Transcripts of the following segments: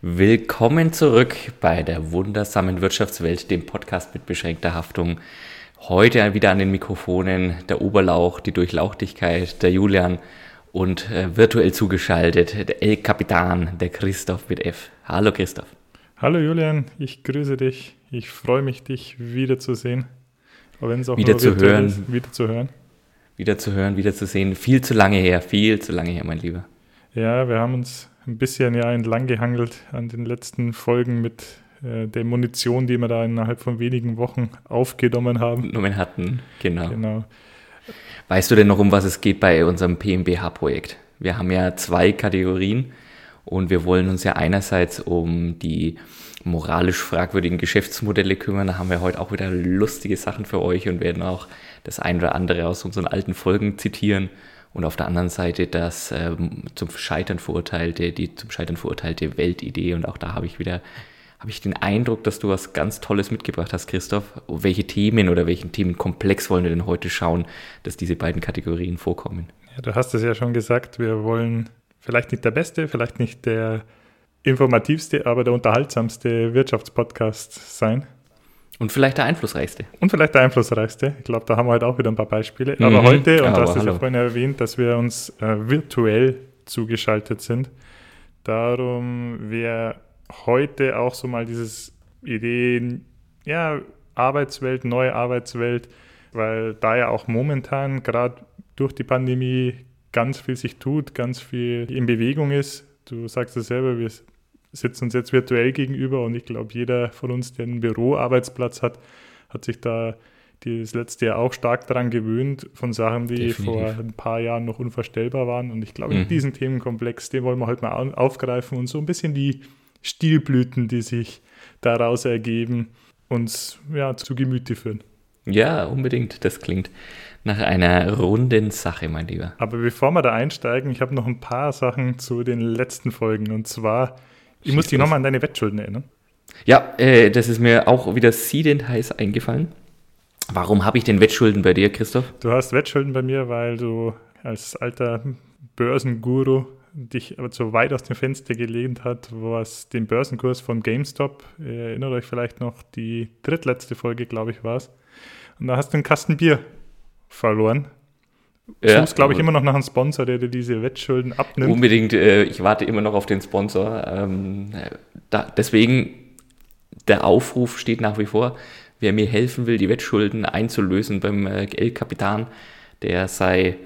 Willkommen zurück bei der wundersamen Wirtschaftswelt, dem Podcast mit beschränkter Haftung. Heute wieder an den Mikrofonen der Oberlauch, die Durchlauchtigkeit, der Julian und äh, virtuell zugeschaltet der El Capitan, der Christoph mit F. Hallo Christoph. Hallo Julian, ich grüße dich. Ich freue mich, dich wiederzusehen. Auch wenn es auch wieder zu hören. Ist, wieder zu hören. Wieder zu hören, wieder zu sehen. Viel zu lange her, viel zu lange her, mein Lieber. Ja, wir haben uns ein bisschen ja entlang gehangelt an den letzten Folgen mit äh, der Munition, die wir da innerhalb von wenigen Wochen aufgenommen haben. Genommen hatten, genau. genau. Weißt du denn noch, um was es geht bei unserem PMBH-Projekt? Wir haben ja zwei Kategorien und wir wollen uns ja einerseits um die moralisch fragwürdigen Geschäftsmodelle kümmern. Da haben wir heute auch wieder lustige Sachen für euch und werden auch das ein oder andere aus unseren alten Folgen zitieren und auf der anderen Seite das ähm, zum Scheitern verurteilte, die zum Scheitern verurteilte Weltidee. Und auch da habe ich wieder, habe ich den Eindruck, dass du was ganz Tolles mitgebracht hast, Christoph. Welche Themen oder welchen Themenkomplex wollen wir denn heute schauen, dass diese beiden Kategorien vorkommen? Ja, du hast es ja schon gesagt, wir wollen vielleicht nicht der beste, vielleicht nicht der informativste, aber der unterhaltsamste Wirtschaftspodcast sein. Und vielleicht der einflussreichste. Und vielleicht der einflussreichste. Ich glaube, da haben wir heute auch wieder ein paar Beispiele. Mhm. Aber heute, und du hast es ja vorhin erwähnt, dass wir uns äh, virtuell zugeschaltet sind. Darum wäre heute auch so mal dieses Ideen, ja, Arbeitswelt, neue Arbeitswelt, weil da ja auch momentan gerade durch die Pandemie ganz viel sich tut, ganz viel in Bewegung ist. Du sagst es selber, wir sitzen uns jetzt virtuell gegenüber und ich glaube, jeder von uns, der einen Büroarbeitsplatz hat, hat sich da das letzte Jahr auch stark daran gewöhnt, von Sachen, die Definitiv. vor ein paar Jahren noch unvorstellbar waren. Und ich glaube, mhm. diesen Themenkomplex, den wollen wir heute mal aufgreifen und so ein bisschen die Stilblüten, die sich daraus ergeben, uns ja, zu Gemüte führen. Ja, unbedingt. Das klingt nach einer runden Sache, mein Lieber. Aber bevor wir da einsteigen, ich habe noch ein paar Sachen zu den letzten Folgen. Und zwar ich muss dich nochmal an deine Wettschulden erinnern. Ja, äh, das ist mir auch wieder siedend heiß eingefallen. Warum habe ich denn Wettschulden bei dir, Christoph? Du hast Wettschulden bei mir, weil du als alter Börsenguru dich aber so weit aus dem Fenster gelehnt hat, was den Börsenkurs von GameStop, ihr erinnert euch vielleicht noch, die drittletzte Folge, glaube ich, war es. Und da hast du einen Kasten Bier verloren. Ja, suchst, glaube ich, immer noch nach einem Sponsor, der dir diese Wettschulden abnimmt. Unbedingt, äh, ich warte immer noch auf den Sponsor. Ähm, da, deswegen, der Aufruf steht nach wie vor, wer mir helfen will, die Wettschulden einzulösen beim äh, Geldkapitan, der sei,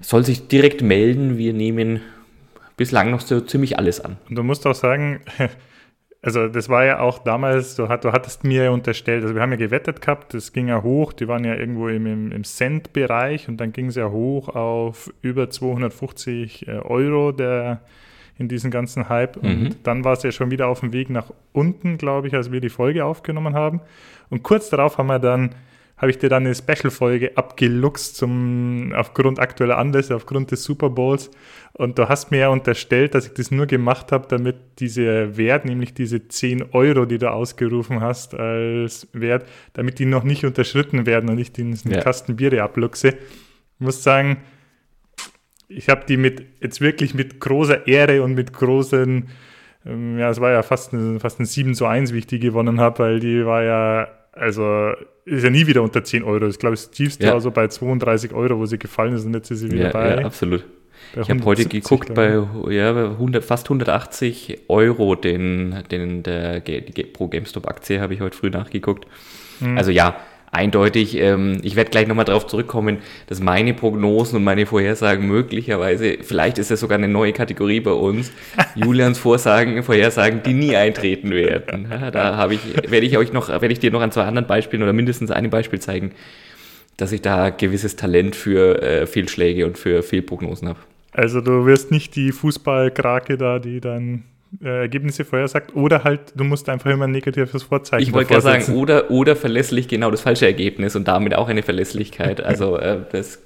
soll sich direkt melden. Wir nehmen bislang noch so ziemlich alles an. Und du musst auch sagen, also das war ja auch damals, du, hat, du hattest mir ja unterstellt, also wir haben ja gewettet gehabt, das ging ja hoch, die waren ja irgendwo im, im, im Cent-Bereich und dann ging es ja hoch auf über 250 äh, Euro der, in diesem ganzen Hype. Mhm. Und dann war es ja schon wieder auf dem Weg nach unten, glaube ich, als wir die Folge aufgenommen haben. Und kurz darauf haben wir dann habe ich dir dann eine Special-Folge abgeluchst zum, aufgrund aktueller Anlässe, aufgrund des Super Bowls. Und du hast mir ja unterstellt, dass ich das nur gemacht habe, damit dieser Wert, nämlich diese 10 Euro, die du ausgerufen hast als Wert, damit die noch nicht unterschritten werden und ich diesen ja. Kasten Biere abluchse. Ich muss sagen, ich habe die mit jetzt wirklich mit großer Ehre und mit großen, ähm, ja, es war ja fast ein, fast ein 7 zu 1, wie ich die gewonnen habe, weil die war ja, also ist ja nie wieder unter 10 Euro. Ich glaube, das tiefste ja. war so bei 32 Euro, wo sie gefallen ist und jetzt ist sie wieder ja, bei. Ja, absolut. Bei ich habe heute geguckt, bei ja, 100, fast 180 Euro den, den, der, die, pro GameStop-Aktie habe ich heute früh nachgeguckt. Mhm. Also ja, eindeutig. Ähm, ich werde gleich nochmal darauf zurückkommen, dass meine Prognosen und meine Vorhersagen möglicherweise, vielleicht ist das sogar eine neue Kategorie bei uns, Julians Vorsagen, Vorhersagen, die nie eintreten werden. Ja, da habe ich, werde ich euch noch, werde ich dir noch an zwei anderen Beispielen oder mindestens einem Beispiel zeigen, dass ich da gewisses Talent für äh, Fehlschläge und für Fehlprognosen habe. Also du wirst nicht die Fußballkrake da, die dann äh, Ergebnisse vorhersagt oder halt, du musst einfach immer ein negatives Vorzeichen Ich wollte gerade sagen, oder, oder verlässlich genau das falsche Ergebnis und damit auch eine Verlässlichkeit. Also äh, das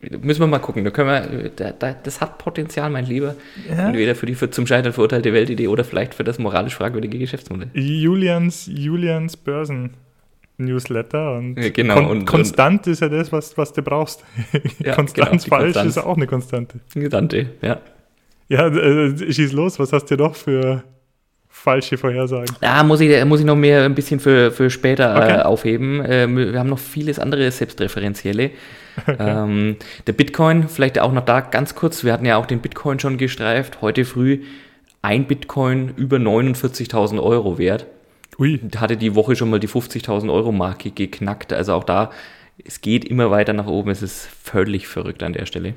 müssen wir mal gucken. Da können wir, da, da, das hat Potenzial, mein Lieber. Ja. Entweder für die für zum Scheitern verurteilte Weltidee oder vielleicht für das moralisch fragwürdige Geschäftsmodell. Julians, Julians Börsen. Newsletter und, ja, genau, kon und konstant und, ist ja das, was, was du brauchst. Ja, Konstanz genau, falsch Konstanz. ist auch eine Konstante. Konstante, ja. Ja, äh, schieß los, was hast du noch für falsche Vorhersagen. Da muss ich, muss ich noch mehr ein bisschen für, für später okay. äh, aufheben. Äh, wir haben noch vieles andere Selbstreferenzielle. Okay. Ähm, der Bitcoin, vielleicht auch noch da ganz kurz. Wir hatten ja auch den Bitcoin schon gestreift. Heute früh ein Bitcoin über 49.000 Euro wert. Ui. Hatte die Woche schon mal die 50.000 Euro Marke geknackt. Also auch da, es geht immer weiter nach oben. Es ist völlig verrückt an der Stelle.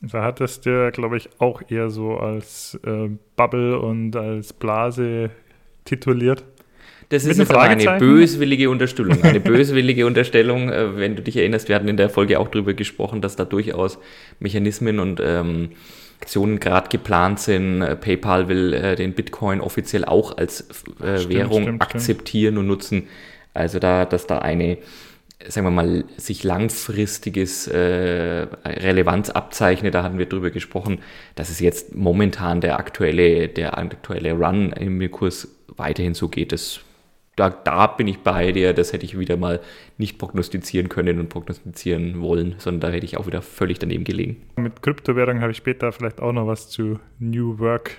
Da hat es der, glaube ich, auch eher so als äh, Bubble und als Blase tituliert. Das ist jetzt eine böswillige Unterstellung. Eine böswillige Unterstellung, äh, wenn du dich erinnerst, wir hatten in der Folge auch darüber gesprochen, dass da durchaus Mechanismen und ähm, Aktionen gerade geplant sind. Äh, PayPal will äh, den Bitcoin offiziell auch als äh, stimmt, Währung stimmt, akzeptieren stimmt. und nutzen. Also da, dass da eine sagen wir mal, sich langfristiges äh, Relevanz abzeichnet, da hatten wir drüber gesprochen, dass es jetzt momentan der aktuelle, der aktuelle Run im Kurs weiterhin so geht. Das, da, da bin ich bei dir, das hätte ich wieder mal nicht prognostizieren können und prognostizieren wollen, sondern da hätte ich auch wieder völlig daneben gelegen. Mit Kryptowährung habe ich später vielleicht auch noch was zu New Work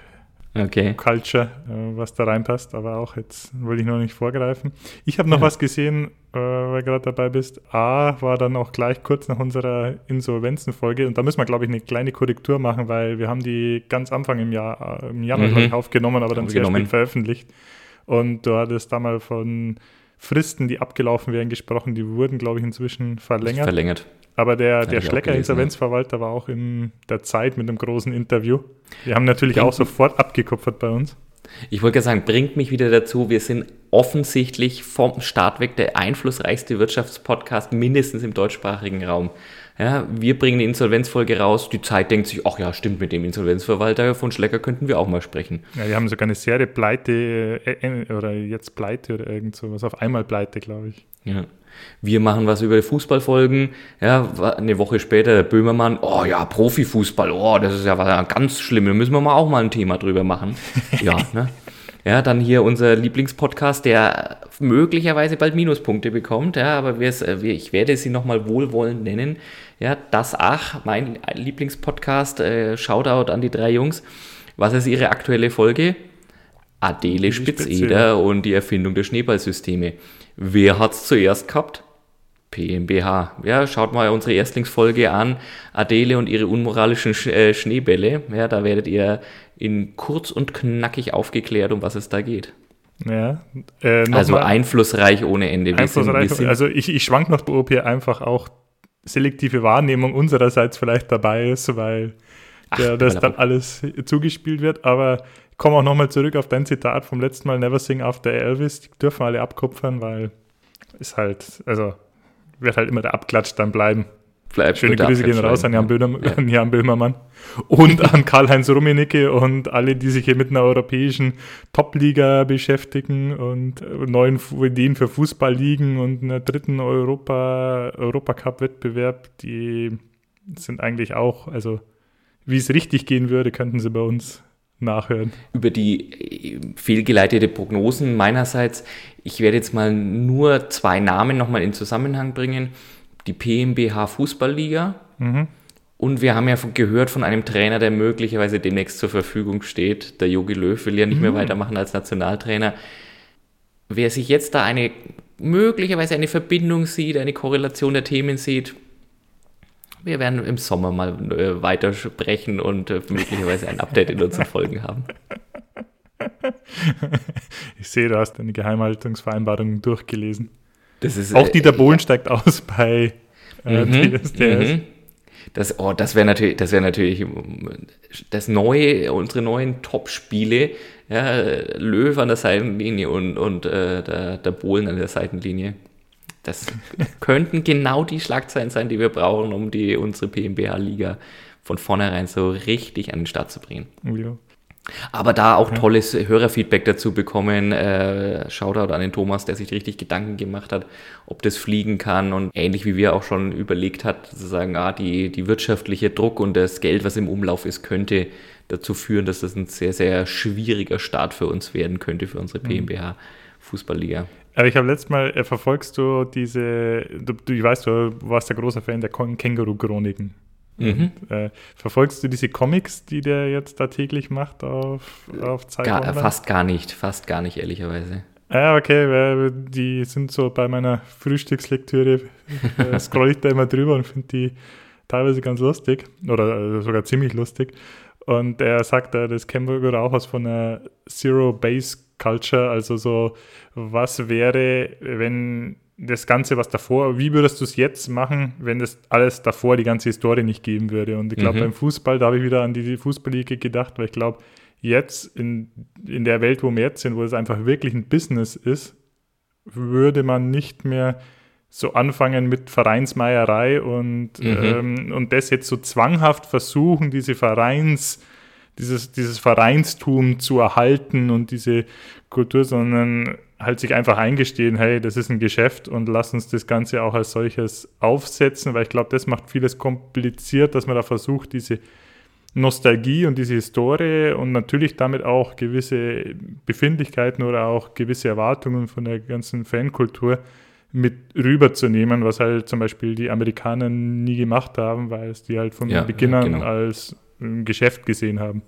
okay. Culture, äh, was da reinpasst, aber auch jetzt wollte ich noch nicht vorgreifen. Ich habe noch ja. was gesehen, äh, weil du gerade dabei bist. A war dann auch gleich kurz nach unserer Insolvenzenfolge und da müssen wir, glaube ich, eine kleine Korrektur machen, weil wir haben die ganz Anfang im Jahr, äh, im Januar mhm. ich, aufgenommen, aber dann sehr spät veröffentlicht. Und du hattest da mal von Fristen, die abgelaufen wären, gesprochen, die wurden, glaube ich, inzwischen verlängert. Verlängert. Aber der, der Schlecker Insolvenzverwalter war auch in der Zeit mit einem großen Interview. Wir haben natürlich bringt auch sofort abgekupfert bei uns. Ich wollte sagen, bringt mich wieder dazu, wir sind offensichtlich vom Start weg der einflussreichste Wirtschaftspodcast mindestens im deutschsprachigen Raum. Ja, wir bringen die Insolvenzfolge raus, die Zeit denkt sich, ach ja, stimmt, mit dem Insolvenzverwalter von Schlecker könnten wir auch mal sprechen. Ja, wir haben sogar eine Serie Pleite äh, äh, oder jetzt Pleite oder irgend sowas, auf einmal Pleite, glaube ich. Ja. Wir machen was über Fußballfolgen. Ja, eine Woche später der Böhmermann, oh ja, Profifußball, oh, das ist ja was ganz schlimm, da müssen wir mal auch mal ein Thema drüber machen. Ja, ne? Ja, dann hier unser Lieblingspodcast, der möglicherweise bald Minuspunkte bekommt, ja, aber äh, ich werde sie nochmal wohlwollend nennen. Ja, das Ach, mein Lieblingspodcast, äh, Shoutout an die drei Jungs. Was ist ihre aktuelle Folge? Adele Spitzeder und die Erfindung der Schneeballsysteme. Wer hat es zuerst gehabt? PMBH. Ja, schaut mal unsere Erstlingsfolge an. Adele und ihre unmoralischen Sch äh, Schneebälle. Ja, da werdet ihr in kurz und knackig aufgeklärt, um was es da geht. Ja, äh, also mal. einflussreich ohne Ende. Einflussreich, sind, also ich, ich schwank noch, ob hier einfach auch selektive Wahrnehmung unsererseits vielleicht dabei ist, weil Ach, der, das dann alles zugespielt wird. Aber ich komme auch nochmal zurück auf dein Zitat vom letzten Mal, Never Sing After Elvis. Die dürfen alle abkupfern, weil ist halt, also wird halt immer der Abklatsch dann bleiben. Bleibt Schöne Grüße gehen raus an Jan, Böhmer, ja. an Jan Böhmermann und an Karl-Heinz Rummenigge und alle, die sich hier mit einer europäischen Top-Liga beschäftigen und neuen Ideen für Fußballligen und einer dritten Europa, Europacup-Wettbewerb, die sind eigentlich auch, also wie es richtig gehen würde, könnten sie bei uns nachhören. Über die äh, fehlgeleitete Prognosen meinerseits, ich werde jetzt mal nur zwei Namen nochmal in Zusammenhang bringen. Die PMBH Fußballliga. Mhm. Und wir haben ja gehört von einem Trainer, der möglicherweise demnächst zur Verfügung steht. Der Jogi Löw will ja nicht mhm. mehr weitermachen als Nationaltrainer. Wer sich jetzt da eine möglicherweise eine Verbindung sieht, eine Korrelation der Themen sieht, wir werden im Sommer mal äh, weiter sprechen und äh, möglicherweise ein Update in unseren Folgen haben. Ich sehe, du hast deine Geheimhaltungsvereinbarung durchgelesen. Das ist, Auch Dieter äh, Bohlen ja. steigt aus bei äh, mhm, DSDS. Mhm. Das, oh, das wäre natürlich, das wäre natürlich das neue, unsere neuen Top-Spiele. Ja, Löw an der Seitenlinie und, und äh, der, der Bohlen an der Seitenlinie. Das könnten genau die Schlagzeilen sein, die wir brauchen, um die, unsere PMBH-Liga von vornherein so richtig an den Start zu bringen. Ja. Aber da auch tolles Hörerfeedback dazu bekommen. Äh, Shoutout an den Thomas, der sich richtig Gedanken gemacht hat, ob das fliegen kann und ähnlich wie wir auch schon überlegt hat, zu sagen, ah, die, die wirtschaftliche Druck und das Geld, was im Umlauf ist, könnte dazu führen, dass das ein sehr, sehr schwieriger Start für uns werden könnte, für unsere PMBH Fußballliga. Aber ich habe letztes Mal, äh, verfolgst du diese, du, du, ich weiß, du warst der großer Fan der Känguru-Chroniken. Mhm. Und, äh, verfolgst du diese Comics, die der jetzt da täglich macht auf, auf Zeit? Gar, fast gar nicht, fast gar nicht, ehrlicherweise. Ja, okay, die sind so bei meiner Frühstückslektüre, äh, scroll ich da immer drüber und finde die teilweise ganz lustig oder äh, sogar ziemlich lustig. Und er sagt, das kennen wir auch aus von einer Zero-Base Culture, also so, was wäre, wenn das Ganze, was davor, wie würdest du es jetzt machen, wenn das alles davor die ganze Historie nicht geben würde? Und ich glaube, mhm. beim Fußball, da habe ich wieder an die Fußballliga gedacht, weil ich glaube, jetzt in, in der Welt, wo wir jetzt sind, wo es einfach wirklich ein Business ist, würde man nicht mehr so anfangen mit Vereinsmeierei und, mhm. ähm, und das jetzt so zwanghaft versuchen, diese Vereins, dieses, dieses Vereinstum zu erhalten und diese Kultur, sondern halt sich einfach eingestehen, hey, das ist ein Geschäft und lass uns das Ganze auch als solches aufsetzen, weil ich glaube, das macht vieles kompliziert, dass man da versucht, diese Nostalgie und diese Historie und natürlich damit auch gewisse Befindlichkeiten oder auch gewisse Erwartungen von der ganzen Fankultur mit rüberzunehmen, was halt zum Beispiel die Amerikaner nie gemacht haben, weil es die halt von ja, Beginn an genau. als ein Geschäft gesehen haben.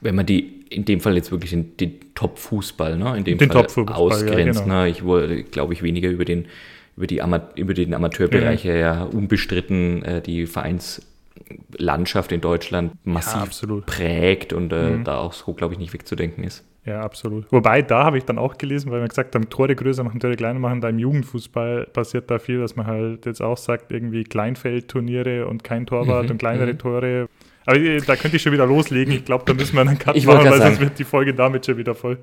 Wenn man die in dem Fall jetzt wirklich in den Top-Fußball, ne, in dem den Fall ausgrenzt, ja, genau. ne, ich wollte, glaube ich, weniger über den über, die Ama über den Amateurbereich ja, ja unbestritten äh, die Vereins Landschaft in Deutschland massiv ja, prägt und äh, mhm. da auch so, glaube ich, nicht wegzudenken ist. Ja, absolut. Wobei, da habe ich dann auch gelesen, weil man gesagt haben, Tore größer machen, Tore kleiner machen, da im Jugendfußball passiert da viel, dass man halt jetzt auch sagt, irgendwie Kleinfeldturniere und kein Torwart mhm. und kleinere mhm. Tore. Aber äh, da könnte ich schon wieder loslegen. Ich glaube, da müssen wir einen Cut ich machen, weil sonst wird die Folge damit schon wieder voll.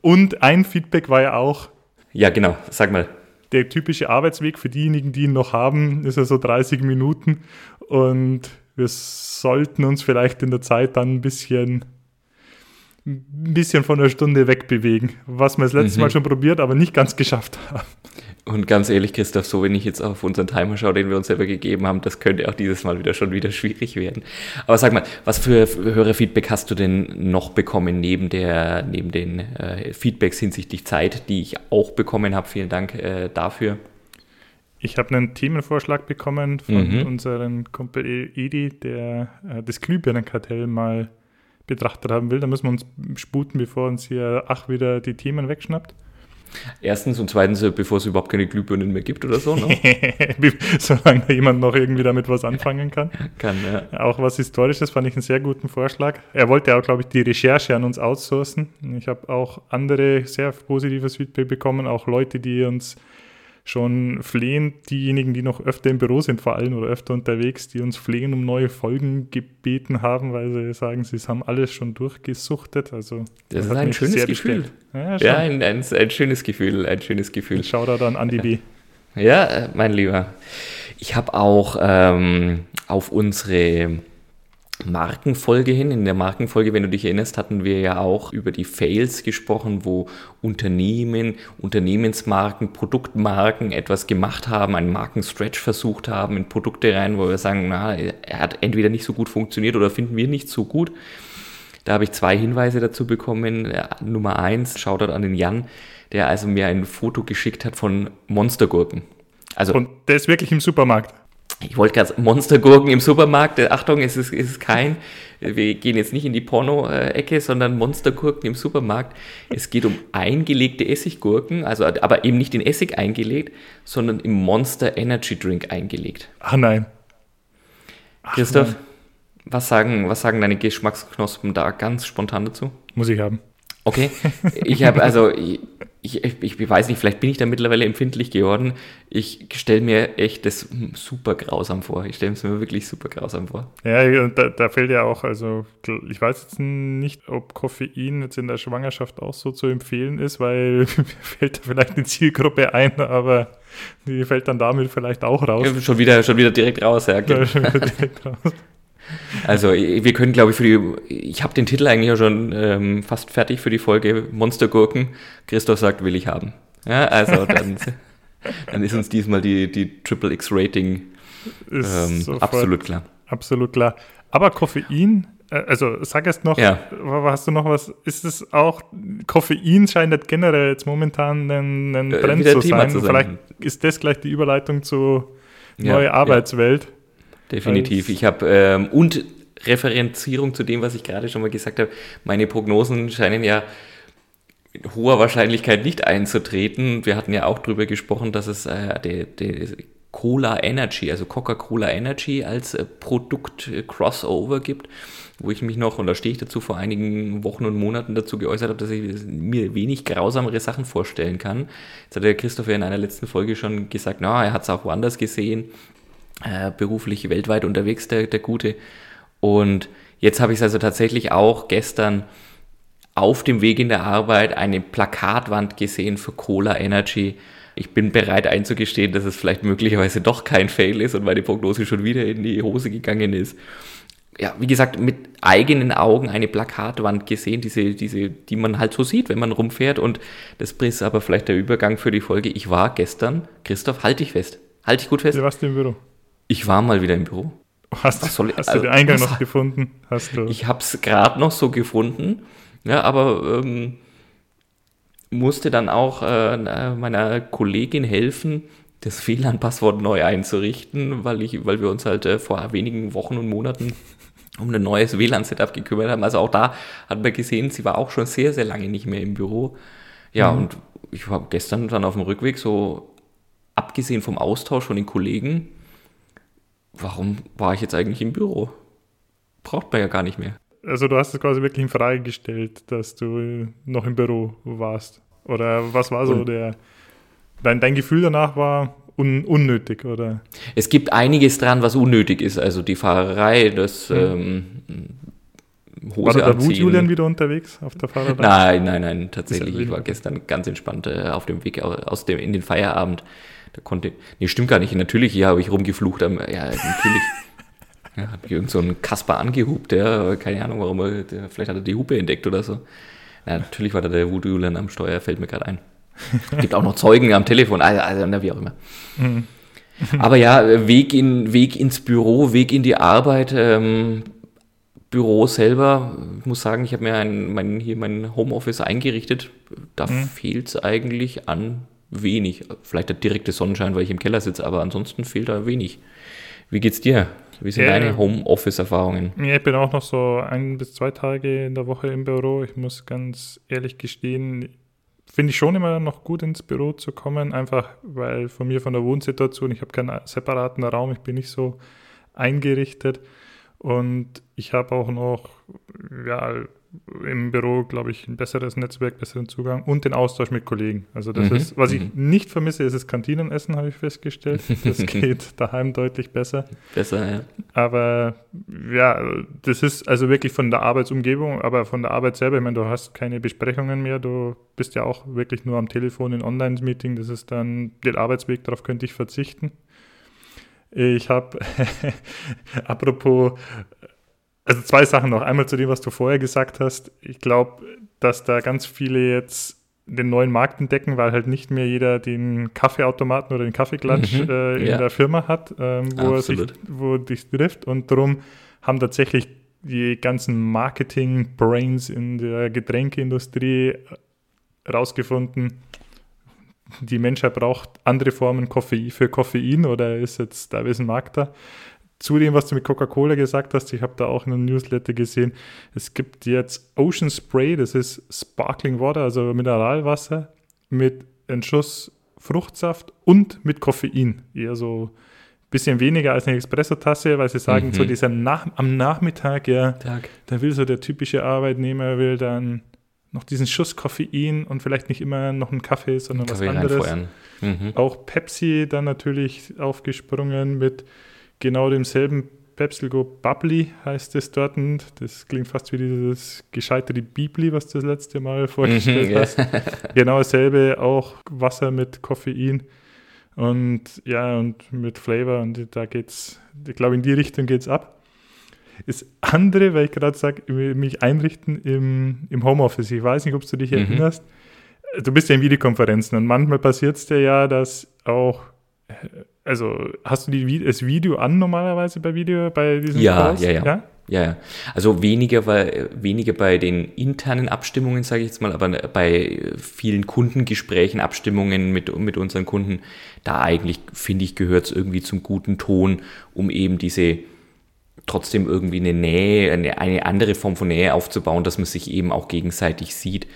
Und ein Feedback war ja auch. Ja, genau. Sag mal der typische Arbeitsweg für diejenigen, die ihn noch haben, ist ja so 30 Minuten. Und wir sollten uns vielleicht in der Zeit dann ein bisschen, ein bisschen von der Stunde wegbewegen, was wir das letzte mhm. Mal schon probiert, aber nicht ganz geschafft haben. Und ganz ehrlich, Christoph, so wenn ich jetzt auf unseren Timer schaue, den wir uns selber gegeben haben, das könnte auch dieses Mal wieder schon wieder schwierig werden. Aber sag mal, was für höhere Feedback hast du denn noch bekommen neben der, neben den äh, Feedbacks hinsichtlich Zeit, die ich auch bekommen habe? Vielen Dank äh, dafür. Ich habe einen Themenvorschlag bekommen von mhm. unserem Kumpel Edi, der äh, das Glühbirnenkartell mal betrachtet haben will. Da müssen wir uns sputen, bevor uns hier ach wieder die Themen wegschnappt. Erstens und zweitens, äh, bevor es überhaupt keine Glühbirnen mehr gibt oder so. Ne? Solange da jemand noch irgendwie damit was anfangen kann. kann, ja. Auch was Historisches fand ich einen sehr guten Vorschlag. Er wollte auch, glaube ich, die Recherche an uns outsourcen. Ich habe auch andere sehr positives Feedback bekommen, auch Leute, die uns schon flehen, diejenigen, die noch öfter im Büro sind, vor allem oder öfter unterwegs, die uns flehen um neue Folgen gebeten haben, weil sie sagen, sie haben alles schon durchgesuchtet. Also, das, das ist ein schönes Gefühl. Ja, ja ein, ein, ein, schönes Gefühl, ein schönes Gefühl. Schau da dann Andi B. Ja, äh, mein Lieber. Ich habe auch ähm, auf unsere Markenfolge hin. In der Markenfolge, wenn du dich erinnerst, hatten wir ja auch über die Fails gesprochen, wo Unternehmen, Unternehmensmarken, Produktmarken etwas gemacht haben, einen Markenstretch versucht haben in Produkte rein, wo wir sagen, na, er hat entweder nicht so gut funktioniert oder finden wir nicht so gut. Da habe ich zwei Hinweise dazu bekommen. Nummer eins, schaut dort an den Jan, der also mir ein Foto geschickt hat von Monstergurken. Also, Und der ist wirklich im Supermarkt ich wollte gerade Monstergurken im Supermarkt. Äh, Achtung, es ist, es ist kein, wir gehen jetzt nicht in die Porno-Ecke, sondern Monstergurken im Supermarkt. Es geht um eingelegte Essiggurken, also aber eben nicht in Essig eingelegt, sondern im Monster Energy Drink eingelegt. Ach nein. Ach Christoph, nein. Was, sagen, was sagen deine Geschmacksknospen da ganz spontan dazu? Muss ich haben. Okay, ich habe also, ich, ich, ich, weiß nicht, vielleicht bin ich da mittlerweile empfindlich geworden. Ich stelle mir echt das super grausam vor. Ich stelle es mir wirklich super grausam vor. Ja, da, da fällt ja auch, also ich weiß jetzt nicht, ob Koffein jetzt in der Schwangerschaft auch so zu empfehlen ist, weil mir fällt da vielleicht eine Zielgruppe ein, aber die fällt dann damit vielleicht auch raus. Ja, schon, wieder, schon wieder direkt raus, ja. ja schon wieder direkt raus. Also wir können, glaube ich, für die, ich habe den Titel eigentlich auch schon ähm, fast fertig für die Folge Monstergurken. Christoph sagt, will ich haben. Ja, also dann, dann ist uns diesmal die, die Triple X Rating ähm, absolut klar. Absolut klar. Aber Koffein, äh, also sag erst noch, ja. hast du noch was, ist es auch, Koffein scheint generell jetzt momentan ein, ein äh, Trend äh, zu sein. Zu sein. Vielleicht ist das gleich die Überleitung zu ja, neue Arbeitswelt. Ja definitiv. Ich habe ähm, und Referenzierung zu dem, was ich gerade schon mal gesagt habe. Meine Prognosen scheinen ja mit hoher Wahrscheinlichkeit nicht einzutreten. Wir hatten ja auch darüber gesprochen, dass es äh, der, der Cola Energy, also Coca-Cola Energy als äh, Produkt äh, Crossover gibt, wo ich mich noch, und da stehe ich dazu, vor einigen Wochen und Monaten dazu geäußert habe, dass ich mir wenig grausamere Sachen vorstellen kann. Jetzt hat der Christopher in einer letzten Folge schon gesagt, na, er hat es auch woanders gesehen, äh, beruflich weltweit unterwegs, der, der Gute. Und jetzt habe ich es also tatsächlich auch gestern auf dem Weg in der Arbeit eine Plakatwand gesehen für Cola Energy ich bin bereit einzugestehen, dass es vielleicht möglicherweise doch kein Fail ist und meine Prognose schon wieder in die Hose gegangen ist. Ja, wie gesagt, mit eigenen Augen eine Plakatwand gesehen, diese, diese, die man halt so sieht, wenn man rumfährt. Und das ist aber vielleicht der Übergang für die Folge. Ich war gestern, Christoph, halte ich fest. Halte ich gut fest. Du warst Büro. Ich war mal wieder im Büro. Hast, soll, hast also, du den Eingang noch gefunden? Hast du? Ich habe es gerade noch so gefunden. Ja, aber ähm, musste dann auch äh, meiner Kollegin helfen, das WLAN-Passwort neu einzurichten, weil, ich, weil wir uns halt äh, vor wenigen Wochen und Monaten um ein neues WLAN-Setup gekümmert haben. Also auch da hat man gesehen, sie war auch schon sehr, sehr lange nicht mehr im Büro. Ja, mhm. und ich war gestern dann auf dem Rückweg so, abgesehen vom Austausch von den Kollegen, warum war ich jetzt eigentlich im Büro? Braucht man ja gar nicht mehr. Also du hast es quasi wirklich in Frage gestellt, dass du noch im Büro warst. Oder was war so der, dein, dein Gefühl danach war un, unnötig, oder? Es gibt einiges dran, was unnötig ist. Also die Fahrerei, das mhm. ähm, Hose war da Wut Julian wieder unterwegs auf der Fahrerei? Nein, nein, nein, tatsächlich. Ich war gestern ganz entspannt äh, auf dem Weg aus dem, in den Feierabend. Da konnte, nee, stimmt gar nicht. Natürlich, hier habe ich rumgeflucht. ja, natürlich. Ja, hat mich irgend so Kasper angehupt, ja, keine Ahnung, warum er, der, vielleicht hat er die Hupe entdeckt oder so. Ja, natürlich war da der Voodoo Julian am Steuer, fällt mir gerade ein. Gibt auch noch Zeugen am Telefon, also, also na, wie auch immer. Mhm. Aber ja, Weg, in, Weg ins Büro, Weg in die Arbeit, ähm, Büro selber, ich muss sagen, ich habe mir ein, mein, hier mein Homeoffice eingerichtet. Da mhm. fehlt es eigentlich an wenig. Vielleicht der direkte Sonnenschein, weil ich im Keller sitze, aber ansonsten fehlt da wenig. Wie geht's dir? Wie sind ja, deine Homeoffice-Erfahrungen? Ja, ich bin auch noch so ein bis zwei Tage in der Woche im Büro. Ich muss ganz ehrlich gestehen, finde ich schon immer noch gut ins Büro zu kommen, einfach weil von mir von der Wohnsituation, ich habe keinen separaten Raum, ich bin nicht so eingerichtet und ich habe auch noch ja, im Büro, glaube ich, ein besseres Netzwerk, besseren Zugang und den Austausch mit Kollegen. Also das mhm. ist, was ich mhm. nicht vermisse, ist das Kantinenessen, habe ich festgestellt. Das geht daheim deutlich besser. Besser, ja. Aber ja, das ist also wirklich von der Arbeitsumgebung, aber von der Arbeit selber, ich meine, du hast keine Besprechungen mehr, du bist ja auch wirklich nur am Telefon in Online-Meeting, das ist dann der Arbeitsweg, darauf könnte ich verzichten. Ich habe, apropos also zwei Sachen noch. Einmal zu dem, was du vorher gesagt hast. Ich glaube, dass da ganz viele jetzt den neuen Markt entdecken, weil halt nicht mehr jeder den Kaffeeautomaten oder den Kaffeeklatsch mhm, äh, in ja. der Firma hat, ähm, wo Absolut. er sich, wo dich trifft. Und darum haben tatsächlich die ganzen Marketing-Brains in der Getränkeindustrie rausgefunden, die Menschheit braucht andere Formen Koffein für Koffein oder ist jetzt da ist ein Markt da zu dem, was du mit Coca-Cola gesagt hast, ich habe da auch in einem Newsletter gesehen, es gibt jetzt Ocean Spray, das ist Sparkling Water, also Mineralwasser mit einem Schuss Fruchtsaft und mit Koffein. Eher so ein bisschen weniger als eine Espresso-Tasse, weil sie sagen, mhm. so dieser Nach am Nachmittag, ja, Tag. da will so der typische Arbeitnehmer, will dann noch diesen Schuss Koffein und vielleicht nicht immer noch einen Kaffee, sondern Kaffee was anderes. Mhm. Auch Pepsi dann natürlich aufgesprungen mit genau demselben Pepsilgo Bubbly heißt es dort. Das klingt fast wie dieses gescheiterte Bibli, was du das letzte Mal vorgestellt mhm, hast. genau dasselbe, auch Wasser mit Koffein und ja, und mit Flavor. Und da geht's, ich glaube, in die Richtung geht es ab. Das andere, weil ich gerade sage, mich einrichten im, im Homeoffice. Ich weiß nicht, ob du dich mhm. erinnerst. Du bist ja in Videokonferenzen und manchmal passiert es dir ja, dass auch also hast du die, das Video an normalerweise bei Video bei diesen ja, Calls? Ja, ja, ja. ja. Also weniger, bei, weniger bei den internen Abstimmungen, sage ich jetzt mal, aber bei vielen Kundengesprächen, Abstimmungen mit, mit unseren Kunden, da eigentlich, finde ich, gehört es irgendwie zum guten Ton, um eben diese trotzdem irgendwie eine Nähe, eine, eine andere Form von Nähe aufzubauen, dass man sich eben auch gegenseitig sieht.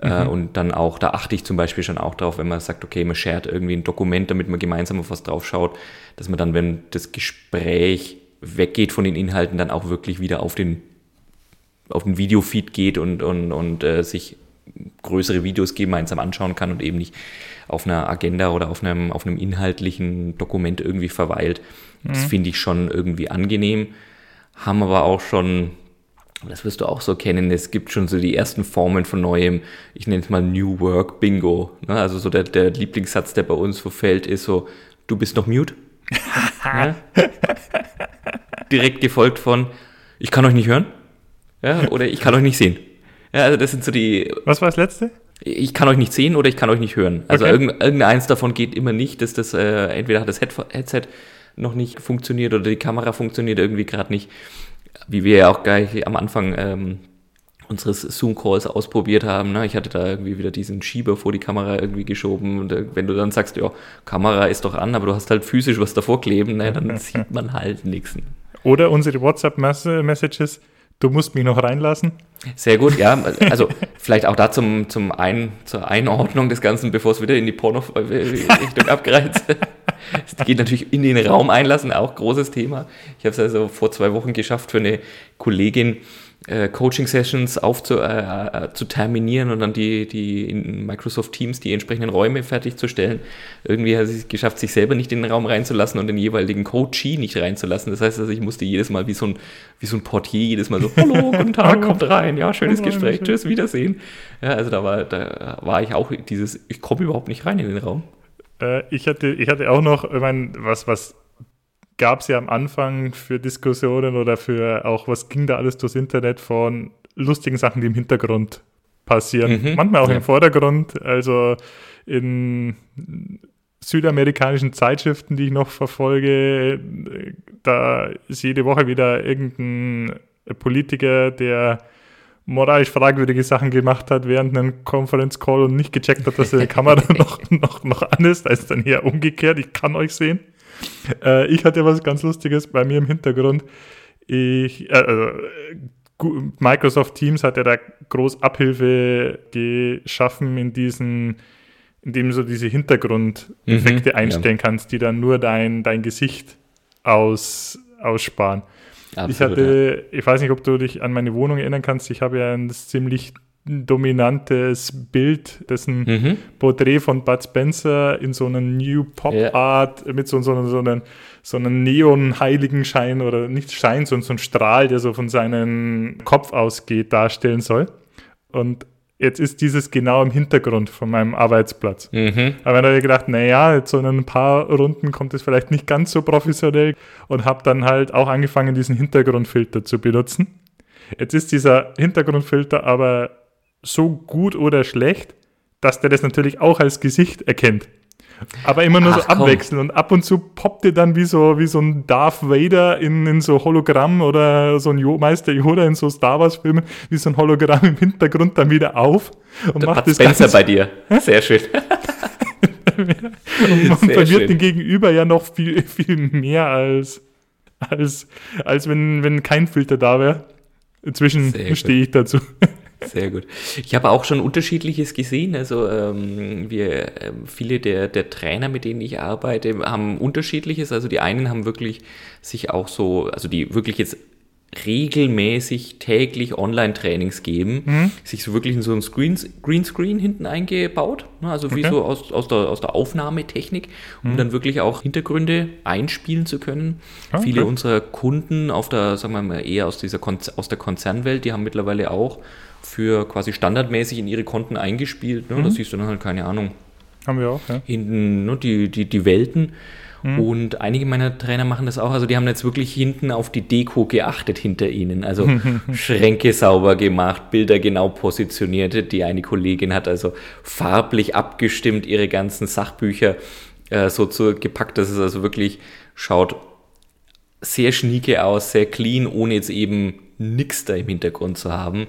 Äh, mhm. und dann auch, da achte ich zum Beispiel schon auch drauf, wenn man sagt, okay, man shared irgendwie ein Dokument, damit man gemeinsam auf was drauf schaut, dass man dann, wenn das Gespräch weggeht von den Inhalten, dann auch wirklich wieder auf den, auf den Videofeed geht und, und, und äh, sich größere Videos gemeinsam anschauen kann und eben nicht auf einer Agenda oder auf einem, auf einem inhaltlichen Dokument irgendwie verweilt. Mhm. Das finde ich schon irgendwie angenehm. Haben aber auch schon das wirst du auch so kennen, es gibt schon so die ersten Formen von neuem, ich nenne es mal New Work Bingo. Ne? Also so der, der Lieblingssatz, der bei uns verfällt, ist so, du bist noch mute. ja? Direkt gefolgt von, ich kann euch nicht hören. Ja? Oder ich kann euch nicht sehen. Ja, also das sind so die. Was war das letzte? Ich kann euch nicht sehen oder ich kann euch nicht hören. Also okay. irgendeins davon geht immer nicht, dass das äh, entweder hat das Headset noch nicht funktioniert oder die Kamera funktioniert irgendwie gerade nicht wie wir ja auch gleich am Anfang ähm, unseres Zoom-Calls ausprobiert haben. Ne? Ich hatte da irgendwie wieder diesen Schieber vor die Kamera irgendwie geschoben. Und äh, wenn du dann sagst, ja, Kamera ist doch an, aber du hast halt physisch was davor kleben, ne? dann sieht man halt nichts. Oder unsere WhatsApp-Messages, du musst mich noch reinlassen. Sehr gut, ja. Also vielleicht auch da zum, zum Ein, zur Einordnung des Ganzen, bevor es wieder in die Porno-Richtung abgreift. Es geht natürlich in den Raum einlassen, auch großes Thema. Ich habe es also vor zwei Wochen geschafft für eine Kollegin, äh, Coaching-Sessions aufzu, äh, äh, zu terminieren und dann die, die in Microsoft Teams die entsprechenden Räume fertigzustellen. Irgendwie hat sie es geschafft, sich selber nicht in den Raum reinzulassen und den jeweiligen Coachee nicht reinzulassen. Das heißt also, ich musste jedes Mal wie so ein, wie so ein Portier jedes Mal so, hallo, guten Tag, kommt rein, ja, schönes Gespräch, tschüss, Wiedersehen. Ja, also da war, da war ich auch dieses, ich komme überhaupt nicht rein in den Raum. Äh, ich, hatte, ich hatte auch noch, ich meine, was, was gab es ja am Anfang für Diskussionen oder für auch, was ging da alles durchs Internet von lustigen Sachen, die im Hintergrund passieren. Mhm. Manchmal auch ja. im Vordergrund. Also in südamerikanischen Zeitschriften, die ich noch verfolge, da ist jede Woche wieder irgendein Politiker, der moralisch fragwürdige Sachen gemacht hat während einem Conference Call und nicht gecheckt hat, dass die Kamera noch, noch, noch an ist. Da ist dann eher umgekehrt. Ich kann euch sehen. Äh, ich hatte was ganz Lustiges bei mir im Hintergrund. Ich, äh, also, Microsoft Teams hat ja da groß Abhilfe geschaffen in diesen, indem du so diese Hintergrundeffekte mhm, einstellen ja. kannst, die dann nur dein, dein Gesicht aus, aussparen. Absolut, ich hatte, ja. ich weiß nicht, ob du dich an meine Wohnung erinnern kannst, ich habe ja ein ziemlich dominantes Bild, dessen mhm. Porträt von Bud Spencer in so einer New Pop Art ja. mit so, so, so, einem, so einem Neon-Heiligenschein oder nicht Schein, sondern so ein Strahl, der so von seinem Kopf ausgeht, darstellen soll. Und jetzt ist dieses genau im Hintergrund von meinem Arbeitsplatz. Mhm. Aber dann habe ich gedacht, naja, jetzt so in ein paar Runden kommt es vielleicht nicht ganz so professionell und habe dann halt auch angefangen, diesen Hintergrundfilter zu benutzen. Jetzt ist dieser Hintergrundfilter aber so gut oder schlecht, dass der das natürlich auch als Gesicht erkennt. Aber immer nur Ach, so abwechselnd. Und ab und zu poppt ihr dann wie so, wie so ein Darth Vader in, in so Hologramm oder so ein jo Meister Yoda in so Star Wars-Filmen, wie so ein Hologramm im Hintergrund dann wieder auf. Und Der macht das Spencer Ganze. bei dir. Sehr schön. und man verwirrt schön. den Gegenüber ja noch viel, viel mehr als, als, als wenn, wenn kein Filter da wäre. Inzwischen stehe ich dazu. Sehr gut. Ich habe auch schon unterschiedliches gesehen. Also ähm, wir, äh, viele der, der Trainer, mit denen ich arbeite, haben unterschiedliches. Also die einen haben wirklich sich auch so, also die wirklich jetzt regelmäßig täglich Online-Trainings geben, mhm. sich so wirklich in so ein Screen, Greenscreen hinten eingebaut, ne? also wie okay. so aus, aus, der, aus der Aufnahmetechnik, um mhm. dann wirklich auch Hintergründe einspielen zu können. Okay. Viele unserer Kunden auf der, sagen wir mal, eher aus dieser Kon aus der Konzernwelt, die haben mittlerweile auch für quasi standardmäßig in ihre Konten eingespielt. Ne? Mhm. Da siehst du dann halt, keine Ahnung. Haben wir auch, ja. Hinten ne, die, die, die Welten. Mhm. Und einige meiner Trainer machen das auch. Also die haben jetzt wirklich hinten auf die Deko geachtet hinter ihnen. Also Schränke sauber gemacht, Bilder genau positioniert. Die eine Kollegin hat also farblich abgestimmt ihre ganzen Sachbücher äh, so zu, gepackt, dass es also wirklich schaut sehr schnieke aus, sehr clean, ohne jetzt eben nichts da im Hintergrund zu haben.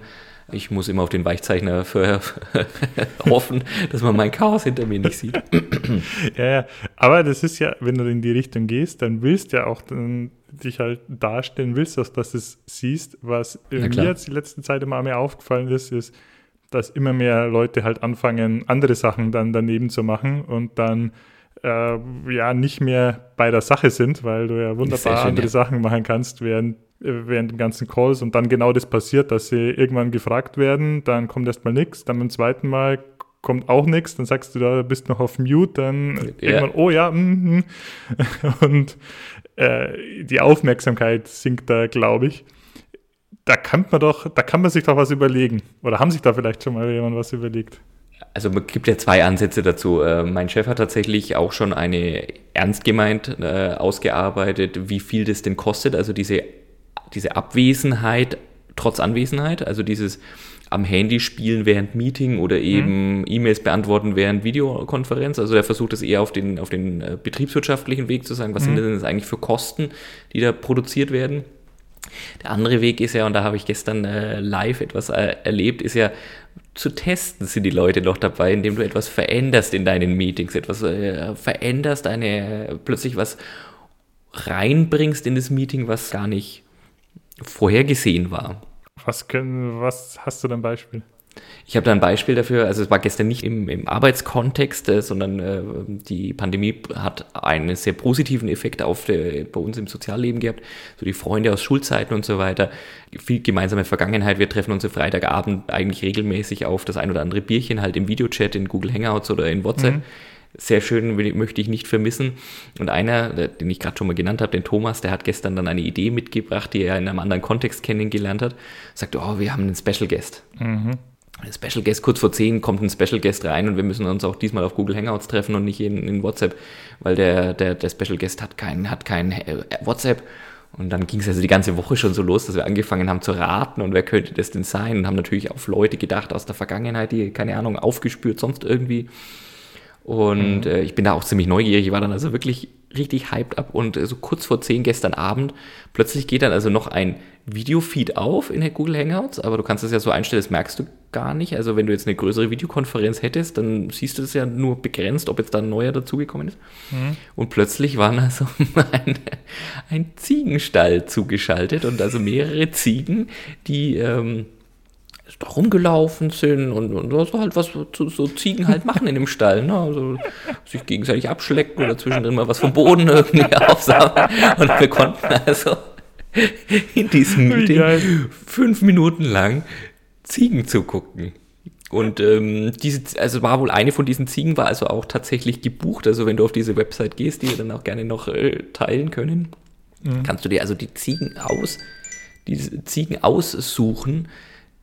Ich muss immer auf den Weichzeichner hoffen, dass man mein Chaos hinter mir nicht sieht. ja, ja, aber das ist ja, wenn du in die Richtung gehst, dann willst du ja auch dann dich halt darstellen, willst du, dass du es siehst. Was mir jetzt die letzte Zeit immer mehr aufgefallen ist, ist, dass immer mehr Leute halt anfangen, andere Sachen dann daneben zu machen und dann äh, ja nicht mehr bei der Sache sind, weil du ja wunderbar schön, andere ja. Sachen machen kannst während, äh, während dem ganzen Calls und dann genau das passiert, dass sie irgendwann gefragt werden, dann kommt erstmal nichts, dann beim zweiten Mal kommt auch nichts, dann sagst du da, bist noch auf Mute, dann ja. irgendwann, oh ja, mm, mm. und äh, die Aufmerksamkeit sinkt da, glaube ich. Da kann man doch, da kann man sich doch was überlegen. Oder haben sich da vielleicht schon mal jemand was überlegt? Also es gibt ja zwei Ansätze dazu. Äh, mein Chef hat tatsächlich auch schon eine ernst gemeint äh, ausgearbeitet, wie viel das denn kostet. Also diese, diese Abwesenheit trotz Anwesenheit, also dieses am Handy spielen während Meeting oder mhm. eben mhm. E-Mails beantworten während Videokonferenz. Also er versucht es eher auf den, auf den äh, betriebswirtschaftlichen Weg zu sagen, was mhm. sind denn das eigentlich für Kosten, die da produziert werden. Der andere Weg ist ja, und da habe ich gestern äh, live etwas äh, erlebt, ist ja zu testen, sind die Leute noch dabei, indem du etwas veränderst in deinen Meetings, etwas äh, veränderst, eine plötzlich was reinbringst in das Meeting, was gar nicht vorhergesehen war. Was, können, was hast du denn Beispiel? Ich habe da ein Beispiel dafür, also es war gestern nicht im, im Arbeitskontext, äh, sondern äh, die Pandemie hat einen sehr positiven Effekt auf der, bei uns im Sozialleben gehabt. So die Freunde aus Schulzeiten und so weiter. Viel gemeinsame Vergangenheit. Wir treffen uns am Freitagabend eigentlich regelmäßig auf das ein oder andere Bierchen, halt im Videochat, in Google Hangouts oder in WhatsApp. Mhm sehr schön, möchte ich nicht vermissen. Und einer, den ich gerade schon mal genannt habe, den Thomas, der hat gestern dann eine Idee mitgebracht, die er in einem anderen Kontext kennengelernt hat. Sagt, oh, wir haben einen Special Guest. Mhm. Ein Special Guest, kurz vor 10 kommt ein Special Guest rein und wir müssen uns auch diesmal auf Google Hangouts treffen und nicht in, in WhatsApp, weil der, der, der Special Guest hat kein, hat kein äh, WhatsApp. Und dann ging es also die ganze Woche schon so los, dass wir angefangen haben zu raten und wer könnte das denn sein und haben natürlich auf Leute gedacht aus der Vergangenheit, die, keine Ahnung, aufgespürt, sonst irgendwie. Und mhm. äh, ich bin da auch ziemlich neugierig. Ich war dann also wirklich richtig hyped ab und äh, so kurz vor 10 gestern Abend, plötzlich geht dann also noch ein Videofeed auf in der Google Hangouts, aber du kannst das ja so einstellen, das merkst du gar nicht. Also wenn du jetzt eine größere Videokonferenz hättest, dann siehst du das ja nur begrenzt, ob jetzt da ein neuer dazugekommen ist. Mhm. Und plötzlich waren also ein, ein Ziegenstall zugeschaltet und also mehrere Ziegen, die ähm, da rumgelaufen sind und, und war halt was so, so Ziegen halt machen in dem Stall, ne? Also sich gegenseitig abschlecken oder zwischendrin mal was vom Boden irgendwie aufsammeln. Und wir konnten also in diesem Meeting fünf Minuten lang Ziegen zugucken. Und ähm, diese, also war wohl eine von diesen Ziegen, war also auch tatsächlich gebucht. Also wenn du auf diese Website gehst, die wir dann auch gerne noch äh, teilen können, mhm. kannst du dir also die Ziegen aus, diese Ziegen aussuchen,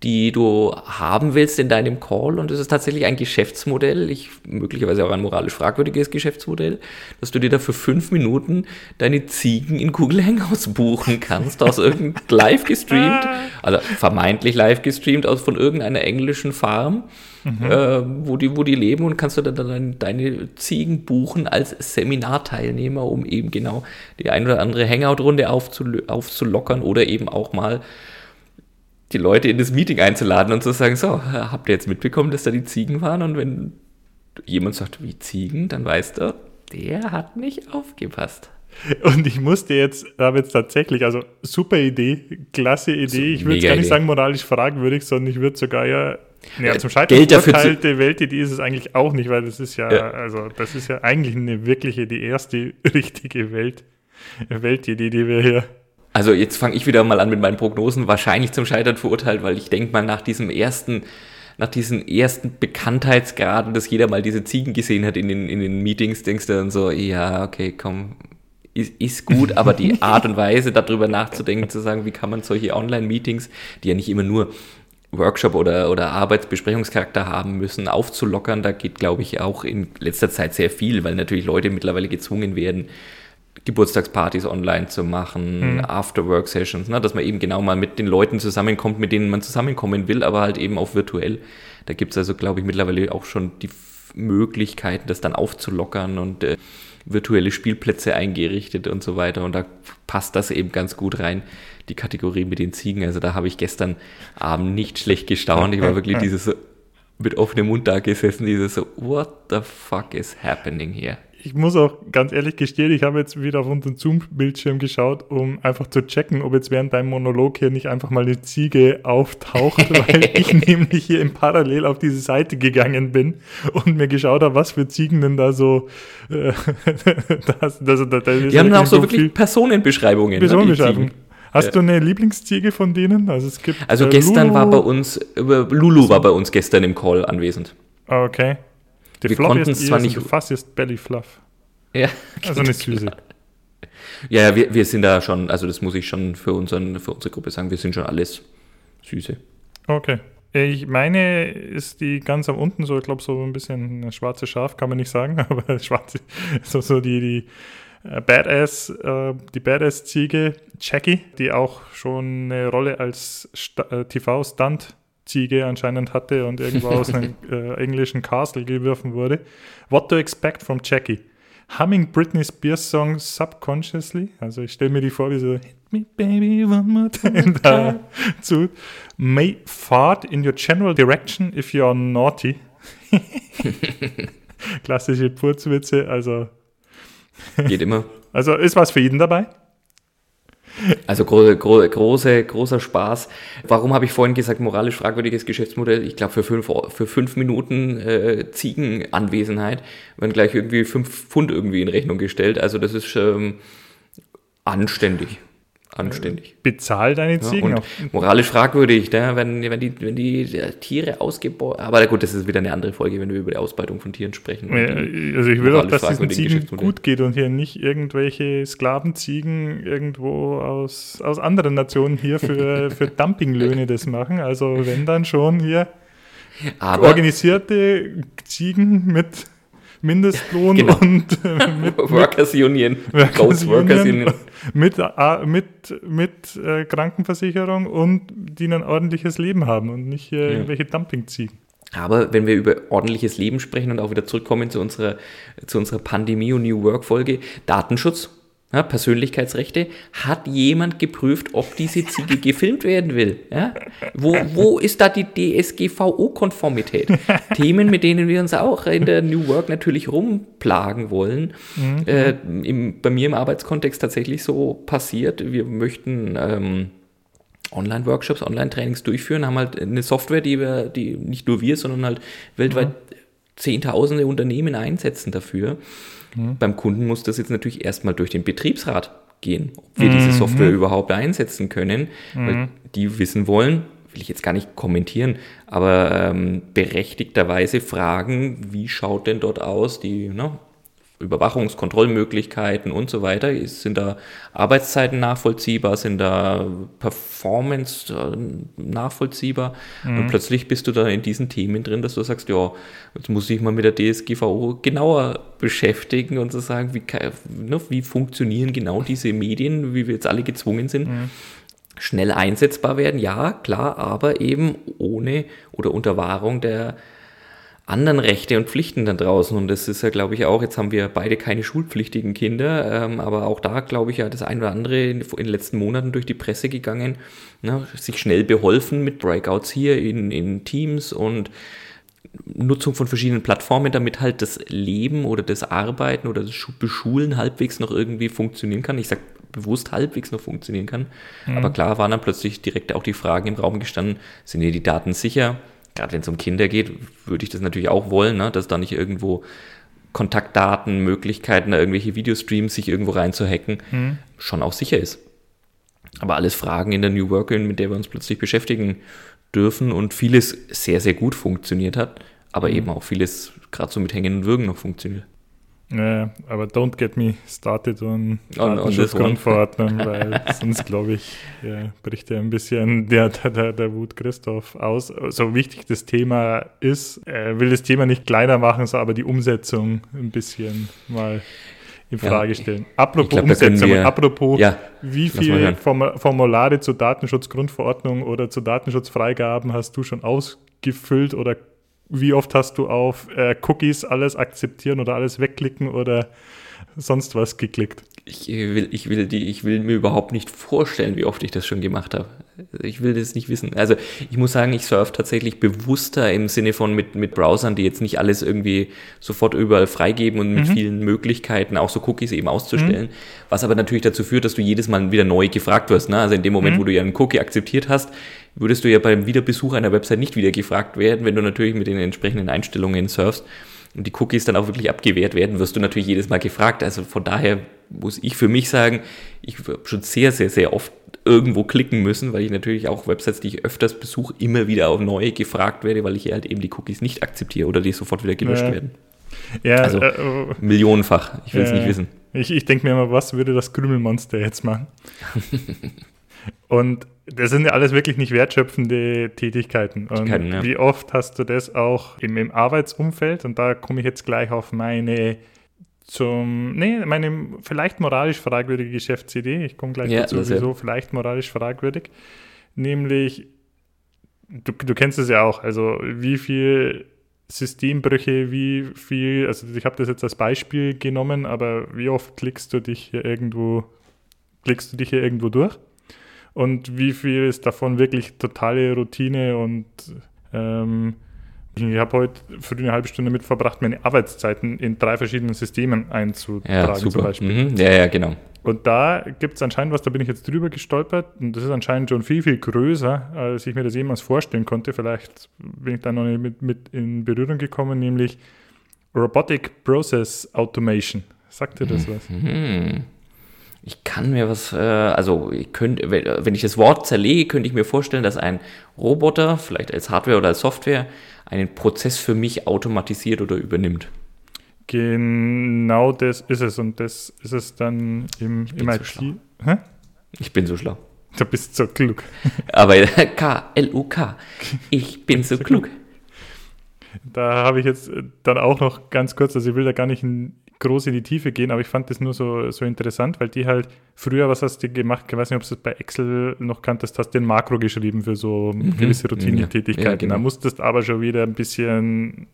die du haben willst in deinem Call. Und es ist tatsächlich ein Geschäftsmodell, ich, möglicherweise auch ein moralisch fragwürdiges Geschäftsmodell, dass du dir da für fünf Minuten deine Ziegen in Google Hangouts buchen kannst, aus irgendeinem live gestreamt, also vermeintlich live gestreamt aus von irgendeiner englischen Farm. Mhm. Äh, wo, die, wo die leben und kannst du dann deine, deine Ziegen buchen als Seminarteilnehmer, um eben genau die ein oder andere Hangout-Runde aufzulockern oder eben auch mal die Leute in das Meeting einzuladen und zu sagen, so, habt ihr jetzt mitbekommen, dass da die Ziegen waren? Und wenn jemand sagt, wie Ziegen, dann weißt du, der hat nicht aufgepasst. Und ich musste jetzt, habe jetzt tatsächlich, also super Idee, klasse Idee. Ich würde gar nicht sagen moralisch fragwürdig, sondern ich würde sogar ja, ja zum Scheitern Geld verurteilte Weltidee ist es eigentlich auch nicht, weil das ist ja, ja, also das ist ja eigentlich eine wirkliche, die erste richtige Welt, Weltidee, die wir hier also jetzt fange ich wieder mal an mit meinen Prognosen, wahrscheinlich zum Scheitern verurteilt, weil ich denke mal nach diesem ersten, nach diesen ersten Bekanntheitsgraden, dass jeder mal diese Ziegen gesehen hat in den, in den Meetings, denkst du dann so, ja, okay, komm, ist, ist gut, aber die Art und Weise, darüber nachzudenken, zu sagen, wie kann man solche Online-Meetings, die ja nicht immer nur Workshop oder, oder Arbeitsbesprechungscharakter haben müssen, aufzulockern, da geht, glaube ich, auch in letzter Zeit sehr viel, weil natürlich Leute mittlerweile gezwungen werden, Geburtstagspartys online zu machen, mhm. After-Work-Sessions, ne, dass man eben genau mal mit den Leuten zusammenkommt, mit denen man zusammenkommen will, aber halt eben auch virtuell. Da gibt es also, glaube ich, mittlerweile auch schon die Möglichkeiten, das dann aufzulockern und äh, virtuelle Spielplätze eingerichtet und so weiter. Und da passt das eben ganz gut rein, die Kategorie mit den Ziegen. Also da habe ich gestern Abend nicht schlecht gestaunt. Ich war wirklich dieses mit offenem Mund da gesessen, dieses so, what the fuck is happening here? Ich muss auch ganz ehrlich gestehen, ich habe jetzt wieder auf unseren Zoom-Bildschirm geschaut, um einfach zu checken, ob jetzt während deinem Monolog hier nicht einfach mal eine Ziege auftaucht, weil ich nämlich hier im Parallel auf diese Seite gegangen bin und mir geschaut habe, was für Ziegen denn da so. Äh, das, das, das, Die haben auch so wirklich Personenbeschreibungen. Ne, Personenbeschreibungen. Hast du eine Lieblingsziege von denen? Also es gibt. Also äh, gestern Lulu. war bei uns, äh, Lulu war bei uns gestern im Call anwesend. Okay. Die wir konnten es zwar nicht. Fast ist Belly Fluff. Ja. Also eine Süße. Ja, ja wir, wir sind da schon, also das muss ich schon für, unseren, für unsere Gruppe sagen, wir sind schon alles Süße. Okay. Ich meine, ist die ganz am unten so, ich glaube, so ein bisschen eine schwarze Schaf, kann man nicht sagen, aber schwarze, so, so die, die äh, Badass, äh, die Badass-Ziege Jackie, die auch schon eine Rolle als äh, TV-Stunt Ziege anscheinend hatte und irgendwo aus einem äh, englischen Castle geworfen wurde. What to expect from Jackie? Humming Britney Spears Song subconsciously. Also ich stelle mir die vor, wie so Hit me baby one more time dazu. May fart in your general direction if you are naughty. Klassische Purzwitze, also geht immer. Also ist was für jeden dabei? Also gro gro große, großer Spaß. Warum habe ich vorhin gesagt, moralisch fragwürdiges Geschäftsmodell? Ich glaube, für fünf, für fünf Minuten äh, Ziegenanwesenheit werden gleich irgendwie fünf Pfund irgendwie in Rechnung gestellt. Also das ist ähm, anständig anständig. Bezahl deine Ziegen ja, Moralisch fragwürdig, ne? wenn, wenn, die, wenn die Tiere ausgebeutet. Aber gut, das ist wieder eine andere Folge, wenn wir über die Ausbeutung von Tieren sprechen. Ja, also ich will auch, dass es den Ziegen gut geht und hier nicht irgendwelche Sklavenziegen irgendwo aus, aus anderen Nationen hier für, für Dumpinglöhne das machen. Also wenn dann schon hier Aber organisierte Ziegen mit Mindestlohn genau. und äh, mit, Workers Union, Workers, Workers Union, mit, äh, mit, mit äh, Krankenversicherung und die ein ordentliches Leben haben und nicht äh, ja. irgendwelche Dumpingziegen. Aber wenn wir über ordentliches Leben sprechen und auch wieder zurückkommen zu unserer, zu unserer Pandemie- und New Work-Folge, Datenschutz ja, Persönlichkeitsrechte, hat jemand geprüft, ob diese Ziege gefilmt werden will? Ja? Wo, wo ist da die DSGVO-Konformität? Themen, mit denen wir uns auch in der New Work natürlich rumplagen wollen. Mhm. Äh, im, bei mir im Arbeitskontext tatsächlich so passiert. Wir möchten ähm, Online-Workshops, Online-Trainings durchführen, haben halt eine Software, die wir, die nicht nur wir, sondern halt weltweit mhm. Zehntausende Unternehmen einsetzen dafür. Mhm. Beim Kunden muss das jetzt natürlich erstmal durch den Betriebsrat gehen, ob wir mhm. diese Software überhaupt einsetzen können, weil mhm. die wissen wollen, will ich jetzt gar nicht kommentieren, aber ähm, berechtigterweise fragen, wie schaut denn dort aus die ne, Überwachungskontrollmöglichkeiten und so weiter. Sind da Arbeitszeiten nachvollziehbar? Sind da Performance äh, nachvollziehbar? Mhm. Und plötzlich bist du da in diesen Themen drin, dass du sagst, ja, jetzt muss ich mal mit der DSGVO genauer beschäftigen und zu so sagen, wie, ne, wie funktionieren genau diese Medien, wie wir jetzt alle gezwungen sind. Mhm schnell einsetzbar werden, ja, klar, aber eben ohne oder unter Wahrung der anderen Rechte und Pflichten da draußen. Und das ist ja, glaube ich, auch, jetzt haben wir beide keine schulpflichtigen Kinder, ähm, aber auch da, glaube ich, ja, das ein oder andere in, in, den letzten Monaten durch die Presse gegangen, ne, sich schnell beholfen mit Breakouts hier in, in Teams und Nutzung von verschiedenen Plattformen, damit halt das Leben oder das Arbeiten oder das Beschulen halbwegs noch irgendwie funktionieren kann. Ich sage bewusst halbwegs noch funktionieren kann. Mhm. Aber klar waren dann plötzlich direkt auch die Fragen im Raum gestanden, sind hier die Daten sicher? Gerade wenn es um Kinder geht, würde ich das natürlich auch wollen, ne? dass da nicht irgendwo Kontaktdaten, Möglichkeiten, irgendwelche Videostreams sich irgendwo reinzuhacken, mhm. schon auch sicher ist. Aber alles Fragen in der New Work, mit der wir uns plötzlich beschäftigen dürfen und vieles sehr, sehr gut funktioniert hat, aber mhm. eben auch vieles gerade so mit Hängen und Würgen noch funktioniert. Ja, aber don't get me started on Datenschutzgrundverordnung, weil sonst, glaube ich, ja, bricht ja ein bisschen der, der, der Wut Christoph aus. So wichtig das Thema ist, er will das Thema nicht kleiner machen, so aber die Umsetzung ein bisschen mal in Frage ja, stellen. Apropos glaub, Umsetzung, wir, apropos, ja, wie viele Formulare zur Datenschutzgrundverordnung oder zu Datenschutzfreigaben hast du schon ausgefüllt oder wie oft hast du auf äh, Cookies alles akzeptieren oder alles wegklicken oder sonst was geklickt? Ich will, ich, will die, ich will mir überhaupt nicht vorstellen, wie oft ich das schon gemacht habe. Ich will das nicht wissen. Also ich muss sagen, ich surfe tatsächlich bewusster im Sinne von mit, mit Browsern, die jetzt nicht alles irgendwie sofort überall freigeben und mit mhm. vielen Möglichkeiten auch so Cookies eben auszustellen. Mhm. Was aber natürlich dazu führt, dass du jedes Mal wieder neu gefragt wirst. Ne? Also in dem Moment, mhm. wo du ja einen Cookie akzeptiert hast, würdest du ja beim Wiederbesuch einer Website nicht wieder gefragt werden, wenn du natürlich mit den entsprechenden Einstellungen surfst und die Cookies dann auch wirklich abgewehrt werden, wirst du natürlich jedes Mal gefragt. Also von daher muss ich für mich sagen, ich habe schon sehr, sehr, sehr oft irgendwo klicken müssen, weil ich natürlich auch Websites, die ich öfters besuche, immer wieder auf neue gefragt werde, weil ich halt eben die Cookies nicht akzeptiere oder die sofort wieder gelöscht ja. werden. Ja, also äh, oh. millionenfach. Ich will es äh, nicht wissen. Ich, ich denke mir immer, was würde das Krümelmonster jetzt machen? Und das sind ja alles wirklich nicht wertschöpfende Tätigkeiten. Und Tätigkeiten, ja. wie oft hast du das auch im, im Arbeitsumfeld? Und da komme ich jetzt gleich auf meine zum, nee, meine vielleicht moralisch fragwürdige Geschäftsidee. Ich komme gleich ja, dazu, wieso vielleicht moralisch fragwürdig. Nämlich, du, du kennst es ja auch, also wie viel Systembrüche, wie viel, also ich habe das jetzt als Beispiel genommen, aber wie oft klickst du dich hier irgendwo, klickst du dich hier irgendwo durch? und wie viel ist davon wirklich totale Routine und ähm, ich habe heute für eine halbe Stunde mit verbracht, meine Arbeitszeiten in drei verschiedenen Systemen einzutragen, ja, zum Beispiel. Mhm. Ja, ja, genau. Und da gibt es anscheinend was, da bin ich jetzt drüber gestolpert und das ist anscheinend schon viel, viel größer, als ich mir das jemals vorstellen konnte. Vielleicht bin ich da noch nicht mit, mit in Berührung gekommen, nämlich Robotic Process Automation. Sagt dir das was? Mhm ich kann mir was, äh, also ich könnte, wenn ich das Wort zerlege, könnte ich mir vorstellen, dass ein Roboter, vielleicht als Hardware oder als Software, einen Prozess für mich automatisiert oder übernimmt. Genau das ist es und das ist es dann im, im IT. So? Ich bin so schlau. Du bist so klug. Aber K-L-U-K. Ich bin so klug. Da habe ich jetzt dann auch noch ganz kurz, also ich will da gar nicht in groß in die Tiefe gehen, aber ich fand das nur so, so interessant, weil die halt früher, was hast du gemacht? Ich weiß nicht, ob du es bei Excel noch kanntest, hast den Makro geschrieben für so mhm. gewisse Routinetätigkeiten. Ja, genau. Da musstest aber schon wieder ein bisschen,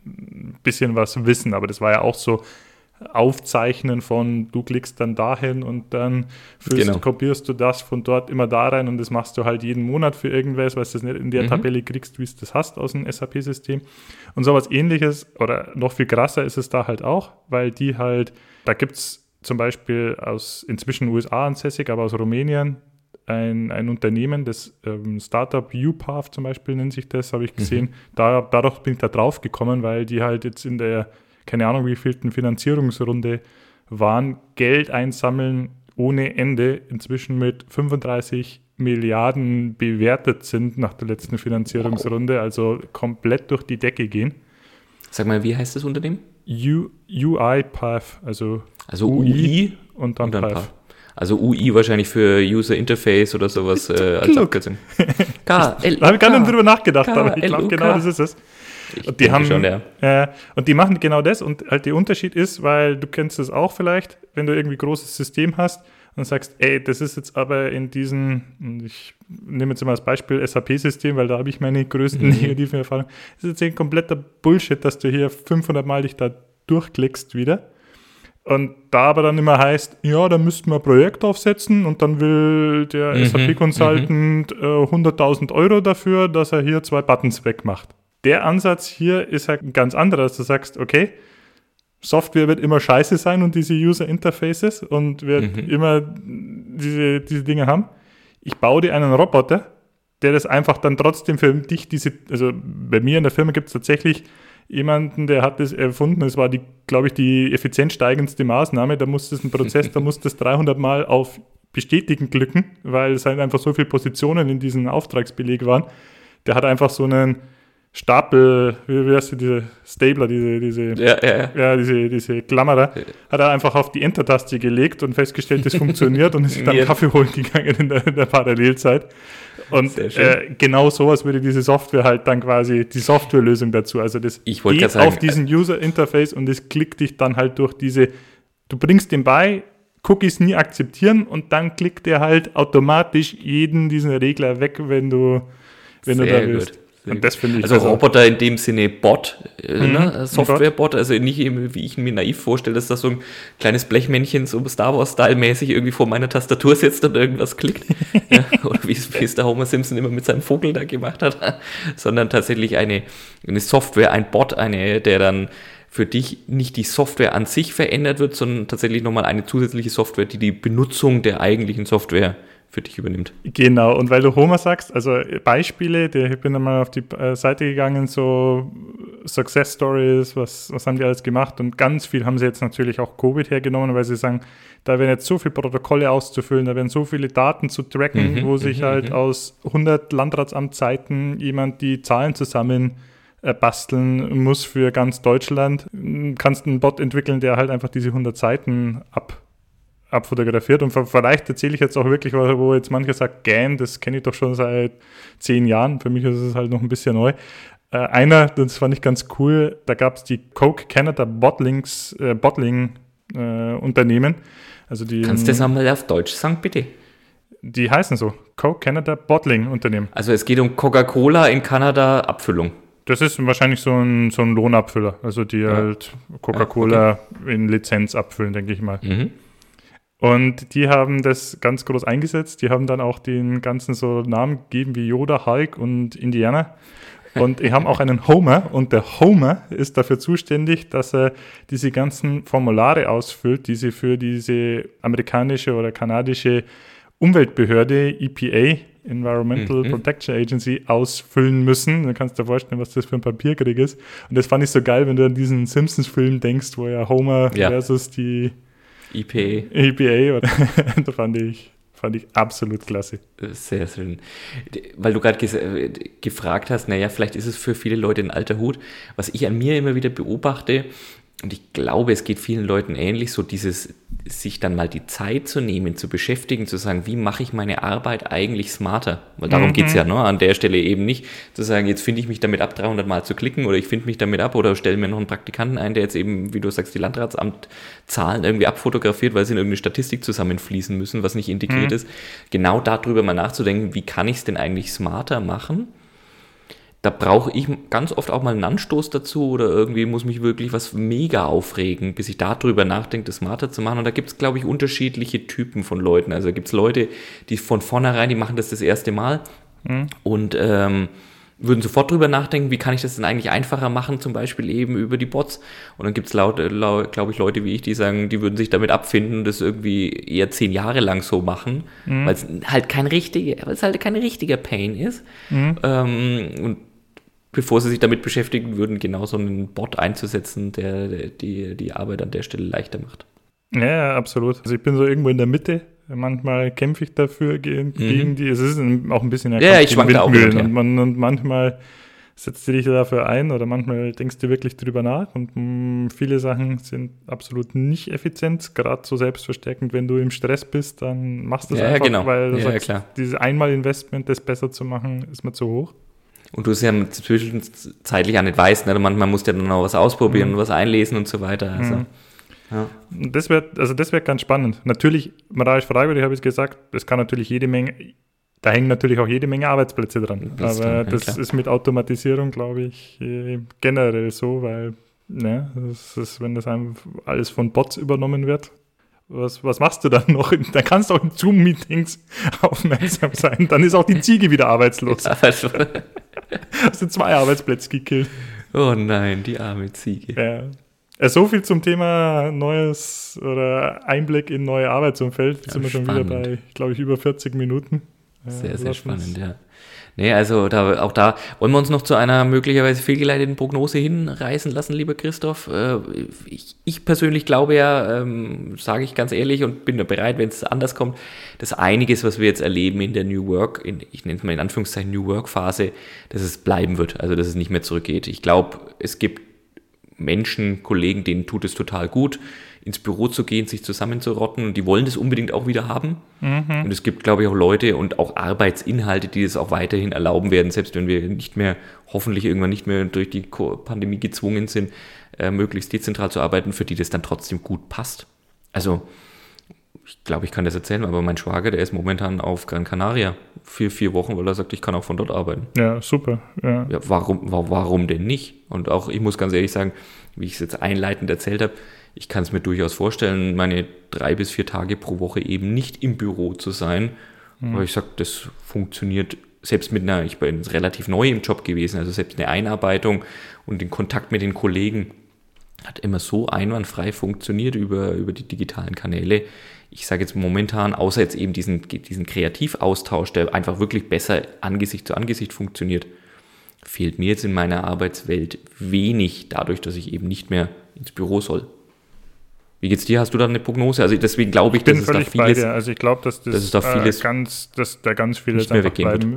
bisschen was wissen, aber das war ja auch so, Aufzeichnen von, du klickst dann dahin und dann führst, genau. kopierst du das von dort immer da rein und das machst du halt jeden Monat für irgendwas, weil du das nicht in der mhm. Tabelle kriegst, wie es das hast aus dem SAP-System. Und sowas ähnliches oder noch viel krasser ist es da halt auch, weil die halt, da gibt es zum Beispiel aus inzwischen USA ansässig, aber aus Rumänien ein, ein Unternehmen, das ähm, Startup UPath zum Beispiel nennt sich das, habe ich gesehen. Mhm. Da, dadurch bin ich da drauf gekommen, weil die halt jetzt in der keine Ahnung, wie viel Finanzierungsrunde waren, Geld einsammeln ohne Ende, inzwischen mit 35 Milliarden bewertet sind nach der letzten Finanzierungsrunde, also komplett durch die Decke gehen. Sag mal, wie heißt das Unternehmen? U, UiPath, also, also UI, UI und dann, und dann Path. Also UI wahrscheinlich für User Interface oder sowas äh, als Abkürzung. K, L, da habe ich gar nicht drüber nachgedacht, aber ich glaube, genau das ist es. Und die haben schon, ja. Äh, und die machen genau das und halt der Unterschied ist, weil du kennst es auch vielleicht, wenn du irgendwie großes System hast und sagst, ey, das ist jetzt aber in diesen, ich nehme jetzt mal als Beispiel SAP-System, weil da habe ich meine größten mhm. negativen Erfahrungen. Das ist jetzt ein kompletter Bullshit, dass du hier 500 Mal dich da durchklickst wieder. Und da aber dann immer heißt, ja, da müssten wir ein Projekt aufsetzen und dann will der mhm, SAP-Consultant mhm. äh, 100.000 Euro dafür, dass er hier zwei Buttons wegmacht. Der Ansatz hier ist halt ein ganz anderer, dass du sagst, okay, Software wird immer scheiße sein und diese User Interfaces und wird mhm. immer diese, diese Dinge haben. Ich baue dir einen Roboter, der das einfach dann trotzdem für dich diese, also bei mir in der Firma gibt es tatsächlich jemanden, der hat das erfunden. Das war die, glaube ich, die effizienzsteigendste Maßnahme. Da musste es ein Prozess, da musste es 300 Mal auf Bestätigen klicken, weil es halt einfach so viele Positionen in diesem Auftragsbeleg waren. Der hat einfach so einen Stapel, wie, wie heißt die, diese Stabler, diese, diese, ja, ja, ja. ja diese, diese Klammerer, hat er einfach auf die Enter-Taste gelegt und festgestellt, das funktioniert und ist dann Kaffee holen gegangen in der, in der Parallelzeit. Und äh, genau sowas würde diese Software halt dann quasi, die Softwarelösung dazu. Also das ich geht sagen, auf diesen User-Interface und es klickt dich dann halt durch diese, du bringst den bei, Cookies nie akzeptieren und dann klickt er halt automatisch jeden diesen Regler weg, wenn du, wenn du da willst. Gut. Und das finde ich also, also Roboter in dem Sinne Bot, äh, mhm, ne? Software-Bot, also nicht eben, wie ich mir naiv vorstelle, dass da so ein kleines Blechmännchen so Star Wars-Style-mäßig irgendwie vor meiner Tastatur sitzt und irgendwas klickt. ja, oder wie es der Homer Simpson immer mit seinem Vogel da gemacht hat, sondern tatsächlich eine, eine Software, ein Bot, eine, der dann für dich nicht die Software an sich verändert wird, sondern tatsächlich nochmal eine zusätzliche Software, die die Benutzung der eigentlichen Software für dich übernimmt. Genau, und weil du Homer sagst, also Beispiele, ich bin dann mal auf die äh, Seite gegangen, so Success Stories, was, was haben die alles gemacht und ganz viel haben sie jetzt natürlich auch Covid hergenommen, weil sie sagen, da werden jetzt so viele Protokolle auszufüllen, da werden so viele Daten zu tracken, mhm, wo sich mhm, halt mhm. aus 100 Landratsamtszeiten jemand die Zahlen zusammen äh, basteln muss für ganz Deutschland. Du kannst einen Bot entwickeln, der halt einfach diese 100 Seiten ab abfotografiert. Und vielleicht erzähle ich jetzt auch wirklich, wo jetzt mancher sagt, GAN, das kenne ich doch schon seit zehn Jahren. Für mich ist es halt noch ein bisschen neu. Äh, einer, das fand ich ganz cool, da gab es die Coke Canada Bottlings, äh, Bottling äh, Unternehmen. Also die, Kannst du das einmal auf Deutsch sagen, bitte? Die heißen so, Coke Canada Bottling Unternehmen. Also es geht um Coca-Cola in Kanada Abfüllung. Das ist wahrscheinlich so ein, so ein Lohnabfüller, also die ja. halt Coca-Cola ja, okay. in Lizenz abfüllen, denke ich mal. Mhm. Und die haben das ganz groß eingesetzt. Die haben dann auch den ganzen so Namen gegeben wie Yoda, Hulk und Indiana. Und die haben auch einen Homer und der Homer ist dafür zuständig, dass er diese ganzen Formulare ausfüllt, die sie für diese amerikanische oder kanadische Umweltbehörde EPA, Environmental mhm. Protection Agency, ausfüllen müssen. Dann kannst du dir vorstellen, was das für ein Papierkrieg ist. Und das fand ich so geil, wenn du an diesen Simpsons-Film denkst, wo ja Homer ja. versus die EPA. EPA, oder? da fand ich, fand ich absolut klasse. Sehr schön. Weil du gerade gefragt hast, naja, vielleicht ist es für viele Leute ein alter Hut. Was ich an mir immer wieder beobachte, und ich glaube, es geht vielen Leuten ähnlich, so dieses, sich dann mal die Zeit zu nehmen, zu beschäftigen, zu sagen, wie mache ich meine Arbeit eigentlich smarter? Weil darum mhm. geht's ja, ne? an der Stelle eben nicht, zu sagen, jetzt finde ich mich damit ab, 300 Mal zu klicken oder ich finde mich damit ab oder stelle mir noch einen Praktikanten ein, der jetzt eben, wie du sagst, die Landratsamtzahlen irgendwie abfotografiert, weil sie in irgendeine Statistik zusammenfließen müssen, was nicht integriert mhm. ist. Genau darüber mal nachzudenken, wie kann ich es denn eigentlich smarter machen? Da brauche ich ganz oft auch mal einen Anstoß dazu oder irgendwie muss mich wirklich was mega aufregen, bis ich darüber nachdenke, das smarter zu machen. Und da gibt es, glaube ich, unterschiedliche Typen von Leuten. Also gibt es Leute, die von vornherein, die machen das das erste Mal mhm. und ähm, würden sofort drüber nachdenken, wie kann ich das denn eigentlich einfacher machen, zum Beispiel eben über die Bots. Und dann gibt es, laut, laut, glaube ich, Leute wie ich, die sagen, die würden sich damit abfinden und das irgendwie eher zehn Jahre lang so machen, mhm. weil es halt kein richtiger, weil es halt kein richtiger Pain ist. Mhm. Ähm, und bevor sie sich damit beschäftigen würden, genau so einen Bot einzusetzen, der, der die, die Arbeit an der Stelle leichter macht. Ja, absolut. Also ich bin so irgendwo in der Mitte. Manchmal kämpfe ich dafür gegen, mhm. gegen die. Es ist auch ein bisschen ja, ich schwanke auch mit, und, man, und manchmal setzt du dich dafür ein oder manchmal denkst du wirklich drüber nach und mh, mm, viele Sachen sind absolut nicht effizient, gerade so selbstverstärkend, wenn du im Stress bist, dann machst du es ja, einfach, genau. weil du ja, sagst, klar. dieses Einmal-Investment, das besser zu machen, ist mir zu hoch und du es ja zwischenzeitlich auch nicht weißt. Ne? Manchmal musst du ja dann noch was ausprobieren mhm. und was einlesen und so weiter. Also, mhm. ja. Das wird, also das wird ganz spannend. Natürlich, moralisch fragwürdig habe ich gesagt, das kann natürlich jede Menge, da hängen natürlich auch jede Menge Arbeitsplätze dran. Das Aber das klar. ist mit Automatisierung, glaube ich, äh, generell so, weil ne, das ist, wenn das alles von Bots übernommen wird, was, was machst du dann noch? Da kannst du auch in Zoom-Meetings aufmerksam sein. Dann ist auch die Ziege wieder arbeitslos. Also. Hast du zwei Arbeitsplätze gekillt. Oh nein, die arme Ziege. Ja. Äh, so viel zum Thema neues oder Einblick in neue Arbeitsumfeld. Jetzt ja, sind wir schon wieder bei, glaube ich, über 40 Minuten. Sehr, sehr spannend, ja. Nee, also da, auch da wollen wir uns noch zu einer möglicherweise fehlgeleiteten Prognose hinreißen lassen, lieber Christoph. Äh, ich, ich persönlich glaube ja, ähm, sage ich ganz ehrlich und bin bereit, wenn es anders kommt, dass einiges, was wir jetzt erleben in der New Work, in, ich nenne es mal in Anführungszeichen New Work Phase, dass es bleiben wird, also dass es nicht mehr zurückgeht. Ich glaube, es gibt Menschen, Kollegen, denen tut es total gut ins Büro zu gehen, sich zusammenzurotten und die wollen das unbedingt auch wieder haben. Mhm. Und es gibt, glaube ich, auch Leute und auch Arbeitsinhalte, die das auch weiterhin erlauben werden, selbst wenn wir nicht mehr, hoffentlich irgendwann nicht mehr durch die Pandemie gezwungen sind, äh, möglichst dezentral zu arbeiten, für die das dann trotzdem gut passt. Also ich glaube, ich kann das erzählen, aber mein Schwager, der ist momentan auf Gran Canaria für vier Wochen, weil er sagt, ich kann auch von dort arbeiten. Ja, super. Ja. Ja, warum, warum denn nicht? Und auch, ich muss ganz ehrlich sagen, wie ich es jetzt einleitend erzählt habe, ich kann es mir durchaus vorstellen, meine drei bis vier Tage pro Woche eben nicht im Büro zu sein. Mhm. Aber ich sage, das funktioniert selbst mit einer, ich bin relativ neu im Job gewesen, also selbst eine Einarbeitung und den Kontakt mit den Kollegen hat immer so einwandfrei funktioniert über, über die digitalen Kanäle. Ich sage jetzt momentan, außer jetzt eben diesen, diesen Kreativaustausch, der einfach wirklich besser Angesicht zu Angesicht funktioniert, fehlt mir jetzt in meiner Arbeitswelt wenig dadurch, dass ich eben nicht mehr ins Büro soll. Wie geht's dir? Hast du da eine Prognose? Also deswegen glaube ich, ich dass es da vieles, Also ich glaube, dass das, dass da vieles äh, ganz, dass da ganz vieles bleiben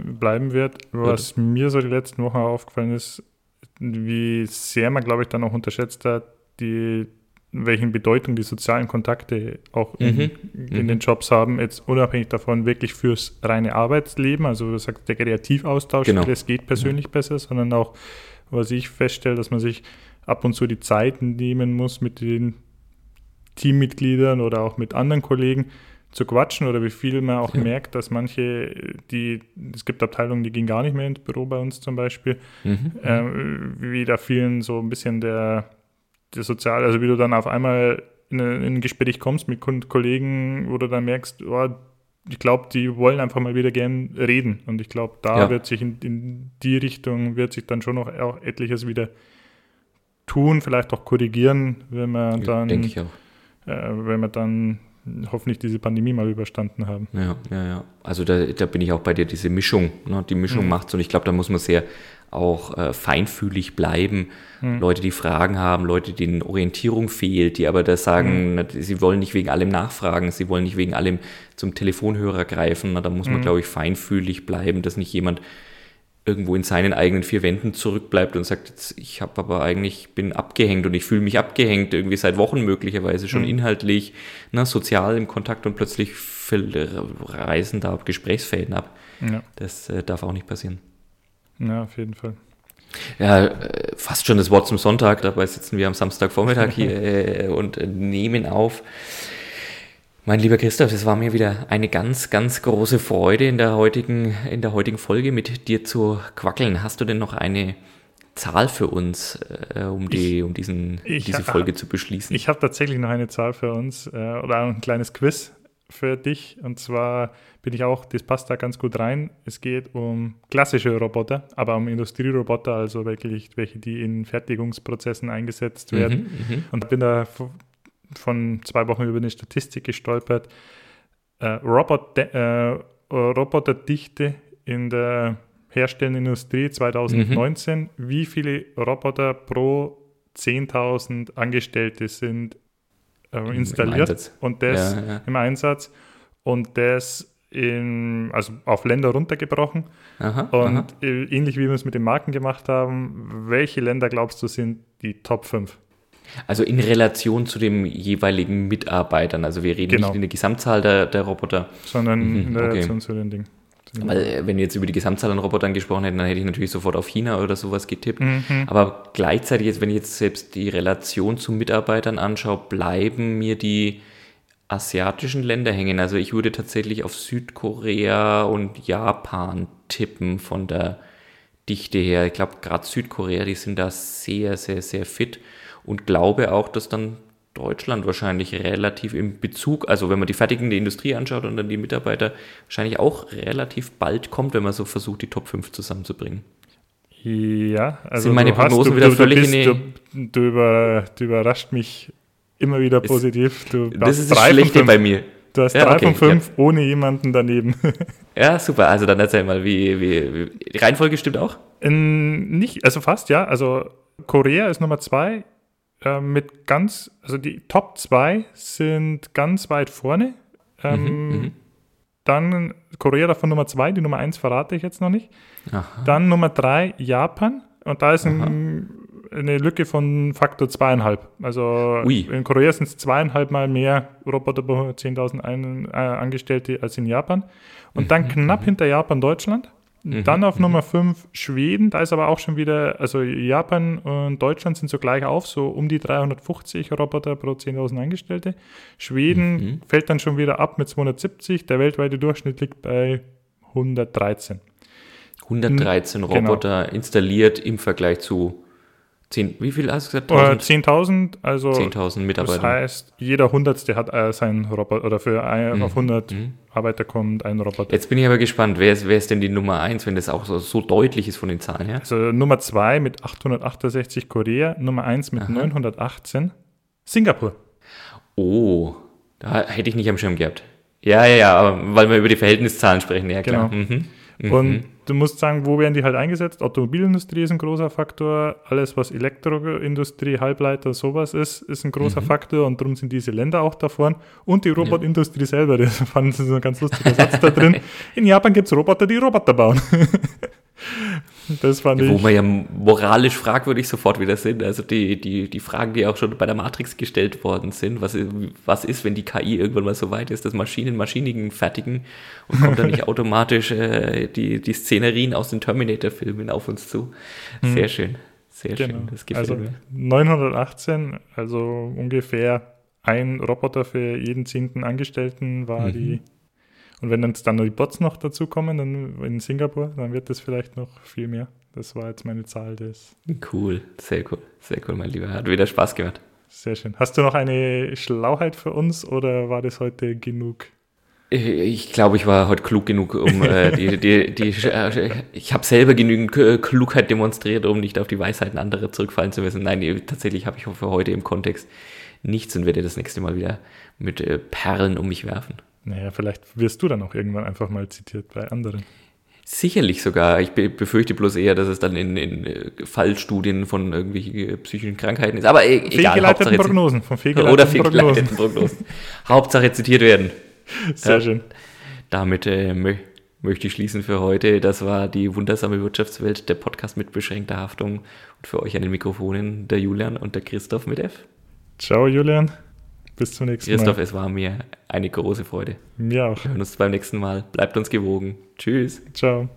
wird. bleiben wird. Was wird. mir so die letzten Wochen aufgefallen ist, wie sehr man, glaube ich, dann auch unterschätzt hat, die, welchen Bedeutung die sozialen Kontakte auch in, mhm. in mhm. den Jobs haben, jetzt unabhängig davon wirklich fürs reine Arbeitsleben, also du sagst, der Kreativaustausch, genau. das geht persönlich mhm. besser, sondern auch, was ich feststelle, dass man sich ab und zu die Zeit nehmen muss, mit den Teammitgliedern oder auch mit anderen Kollegen zu quatschen oder wie viel man auch ja. merkt, dass manche, die, es gibt Abteilungen, die gehen gar nicht mehr ins Büro bei uns zum Beispiel, mhm. äh, wie da vielen so ein bisschen der, der Sozial, also wie du dann auf einmal in, in ein Gespräch kommst mit Kollegen, wo du dann merkst, oh, ich glaube, die wollen einfach mal wieder gern reden. Und ich glaube, da ja. wird sich in, in, die Richtung, wird sich dann schon noch auch etliches wieder tun, vielleicht auch korrigieren, wenn man dann, denke ich auch. Äh, wenn man dann hoffentlich diese Pandemie mal überstanden haben. Ja, ja, ja. Also da, da bin ich auch bei dir, diese Mischung, ne? die Mischung mhm. macht's und ich glaube, da muss man sehr auch äh, feinfühlig bleiben. Mhm. Leute, die Fragen haben, Leute, denen Orientierung fehlt, die aber da sagen, mhm. sie wollen nicht wegen allem nachfragen, sie wollen nicht wegen allem zum Telefonhörer greifen. Na, da muss man, mhm. glaube ich, feinfühlig bleiben, dass nicht jemand irgendwo in seinen eigenen vier Wänden zurückbleibt und sagt, jetzt, ich habe aber eigentlich, bin abgehängt und ich fühle mich abgehängt, irgendwie seit Wochen möglicherweise schon mhm. inhaltlich, ne, sozial im Kontakt und plötzlich reißen da Gesprächsfäden ab. Ja. Das äh, darf auch nicht passieren. Ja, auf jeden Fall. Ja, äh, fast schon das Wort zum Sonntag, dabei sitzen wir am Samstagvormittag hier äh, und äh, nehmen auf. Mein lieber Christoph, es war mir wieder eine ganz, ganz große Freude in der heutigen, in der heutigen Folge mit dir zu quackeln. Hast du denn noch eine Zahl für uns, äh, um, die, um diesen, ich, diese Folge zu beschließen? Ich habe tatsächlich noch eine Zahl für uns äh, oder ein kleines Quiz für dich. Und zwar bin ich auch, das passt da ganz gut rein. Es geht um klassische Roboter, aber um Industrieroboter, also wirklich welche, die in Fertigungsprozessen eingesetzt werden. Mhm, mhm. und bin da von zwei Wochen über eine Statistik gestolpert. Äh, Robot, äh, Roboterdichte in der herstellenden Industrie 2019. Mhm. Wie viele Roboter pro 10.000 Angestellte sind äh, installiert und das ja, ja. im Einsatz und das in, also auf Länder runtergebrochen. Aha, und aha. ähnlich wie wir es mit den Marken gemacht haben, welche Länder glaubst du sind die Top 5? Also in Relation zu den jeweiligen Mitarbeitern. Also wir reden genau. nicht in der Gesamtzahl der, der Roboter. Sondern mhm, in Relation okay. zu den Dingen. Weil äh, wenn wir jetzt über die Gesamtzahl an Robotern gesprochen hätten, dann hätte ich natürlich sofort auf China oder sowas getippt. Mhm. Aber gleichzeitig, jetzt, wenn ich jetzt selbst die Relation zu Mitarbeitern anschaue, bleiben mir die asiatischen Länder hängen. Also ich würde tatsächlich auf Südkorea und Japan tippen von der Dichte her. Ich glaube, gerade Südkorea, die sind da sehr, sehr, sehr fit und glaube auch, dass dann Deutschland wahrscheinlich relativ im Bezug, also wenn man die fertigende Industrie anschaut und dann die Mitarbeiter, wahrscheinlich auch relativ bald kommt, wenn man so versucht, die Top 5 zusammenzubringen. Ja, also sind meine Prognosen du, wieder du, völlig du, bist, in du, über, du überrascht mich immer wieder positiv. Du das ist das Schlechte bei mir. Du hast ja, drei okay, von fünf ja. ohne jemanden daneben. ja, super. Also dann erzähl mal, wie, wie, wie die Reihenfolge stimmt auch? In, nicht, also fast, ja. Also Korea ist Nummer zwei, äh, mit ganz, also die Top 2 sind ganz weit vorne. Ähm, mhm, mhm, dann Korea davon Nummer 2, die Nummer 1 verrate ich jetzt noch nicht. Aha. Dann Nummer 3 Japan und da ist ein, eine Lücke von Faktor zweieinhalb. Also Ui. in Korea sind es zweieinhalb Mal mehr Roboter pro 10.000 äh, Angestellte als in Japan. Und dann mhm, knapp mhm. hinter Japan Deutschland Mhm. Dann auf mhm. Nummer 5 Schweden, da ist aber auch schon wieder, also Japan und Deutschland sind so gleich auf, so um die 350 Roboter pro 10.000 Angestellte. Schweden mhm. fällt dann schon wieder ab mit 270, der weltweite Durchschnitt liegt bei 113. 113 hm, Roboter genau. installiert im Vergleich zu 10, wie viel hast du gesagt? 10.000, also 10.000 Mitarbeiter. Das heißt, jeder Hundertste hat äh, seinen Roboter, oder für ein, mhm. auf 100 mhm. Arbeiter kommt ein Roboter. Jetzt bin ich aber gespannt, wer ist, wer ist denn die Nummer 1, wenn das auch so, so deutlich ist von den Zahlen her? Also Nummer 2 mit 868 Korea, Nummer 1 mit Aha. 918 Singapur. Oh, da hätte ich nicht am Schirm gehabt. Ja, ja, ja, weil wir über die Verhältniszahlen sprechen, ja klar. Genau. Mhm. Mhm. Und du musst sagen, wo werden die halt eingesetzt? Automobilindustrie ist ein großer Faktor, alles was Elektroindustrie, Halbleiter, sowas ist, ist ein großer mhm. Faktor und darum sind diese Länder auch davon. Und die Robotindustrie ja. selber, das fand ich so ein ganz lustiger Satz da drin. In Japan gibt es Roboter, die Roboter bauen. Das fand Wo ich. wir ja moralisch fragwürdig sofort wieder sind. Also die, die, die Fragen, die auch schon bei der Matrix gestellt worden sind. Was, was ist, wenn die KI irgendwann mal so weit ist, dass Maschinen Maschinigen fertigen und kommt dann nicht automatisch äh, die, die Szenerien aus den Terminator-Filmen auf uns zu? Sehr hm. schön. Sehr genau. schön. Das gefällt also mir. 918, also ungefähr ein Roboter für jeden zehnten Angestellten war mhm. die und wenn jetzt dann die Bots noch dazukommen, dann in Singapur, dann wird das vielleicht noch viel mehr. Das war jetzt meine Zahl des. Cool, sehr cool, sehr cool, mein Lieber. Hat wieder Spaß gemacht. Sehr schön. Hast du noch eine Schlauheit für uns oder war das heute genug? Ich glaube, ich war heute klug genug, um äh, die, die, die, äh, ich habe selber genügend Klugheit demonstriert, um nicht auf die Weisheiten anderer zurückfallen zu müssen. Nein, tatsächlich habe ich für heute im Kontext nichts und werde das nächste Mal wieder mit äh, Perlen um mich werfen. Naja, vielleicht wirst du dann auch irgendwann einfach mal zitiert bei anderen. Sicherlich sogar. Ich befürchte bloß eher, dass es dann in, in äh, Fallstudien von irgendwelchen psychischen Krankheiten ist. Aber e egal. Fehlgeleiteten Prognosen. Von fehlgeleiteten oder fehlgeleiteten Prognosen. Prognosen. Hauptsache zitiert werden. Sehr ja, schön. Damit äh, mö möchte ich schließen für heute. Das war die wundersame Wirtschaftswelt, der Podcast mit beschränkter Haftung. Und für euch an den Mikrofonen der Julian und der Christoph mit F. Ciao, Julian. Bis zum nächsten Mal. Christoph, es war mir eine große Freude. Mir auch. Wir hören uns beim nächsten Mal. Bleibt uns gewogen. Tschüss. Ciao.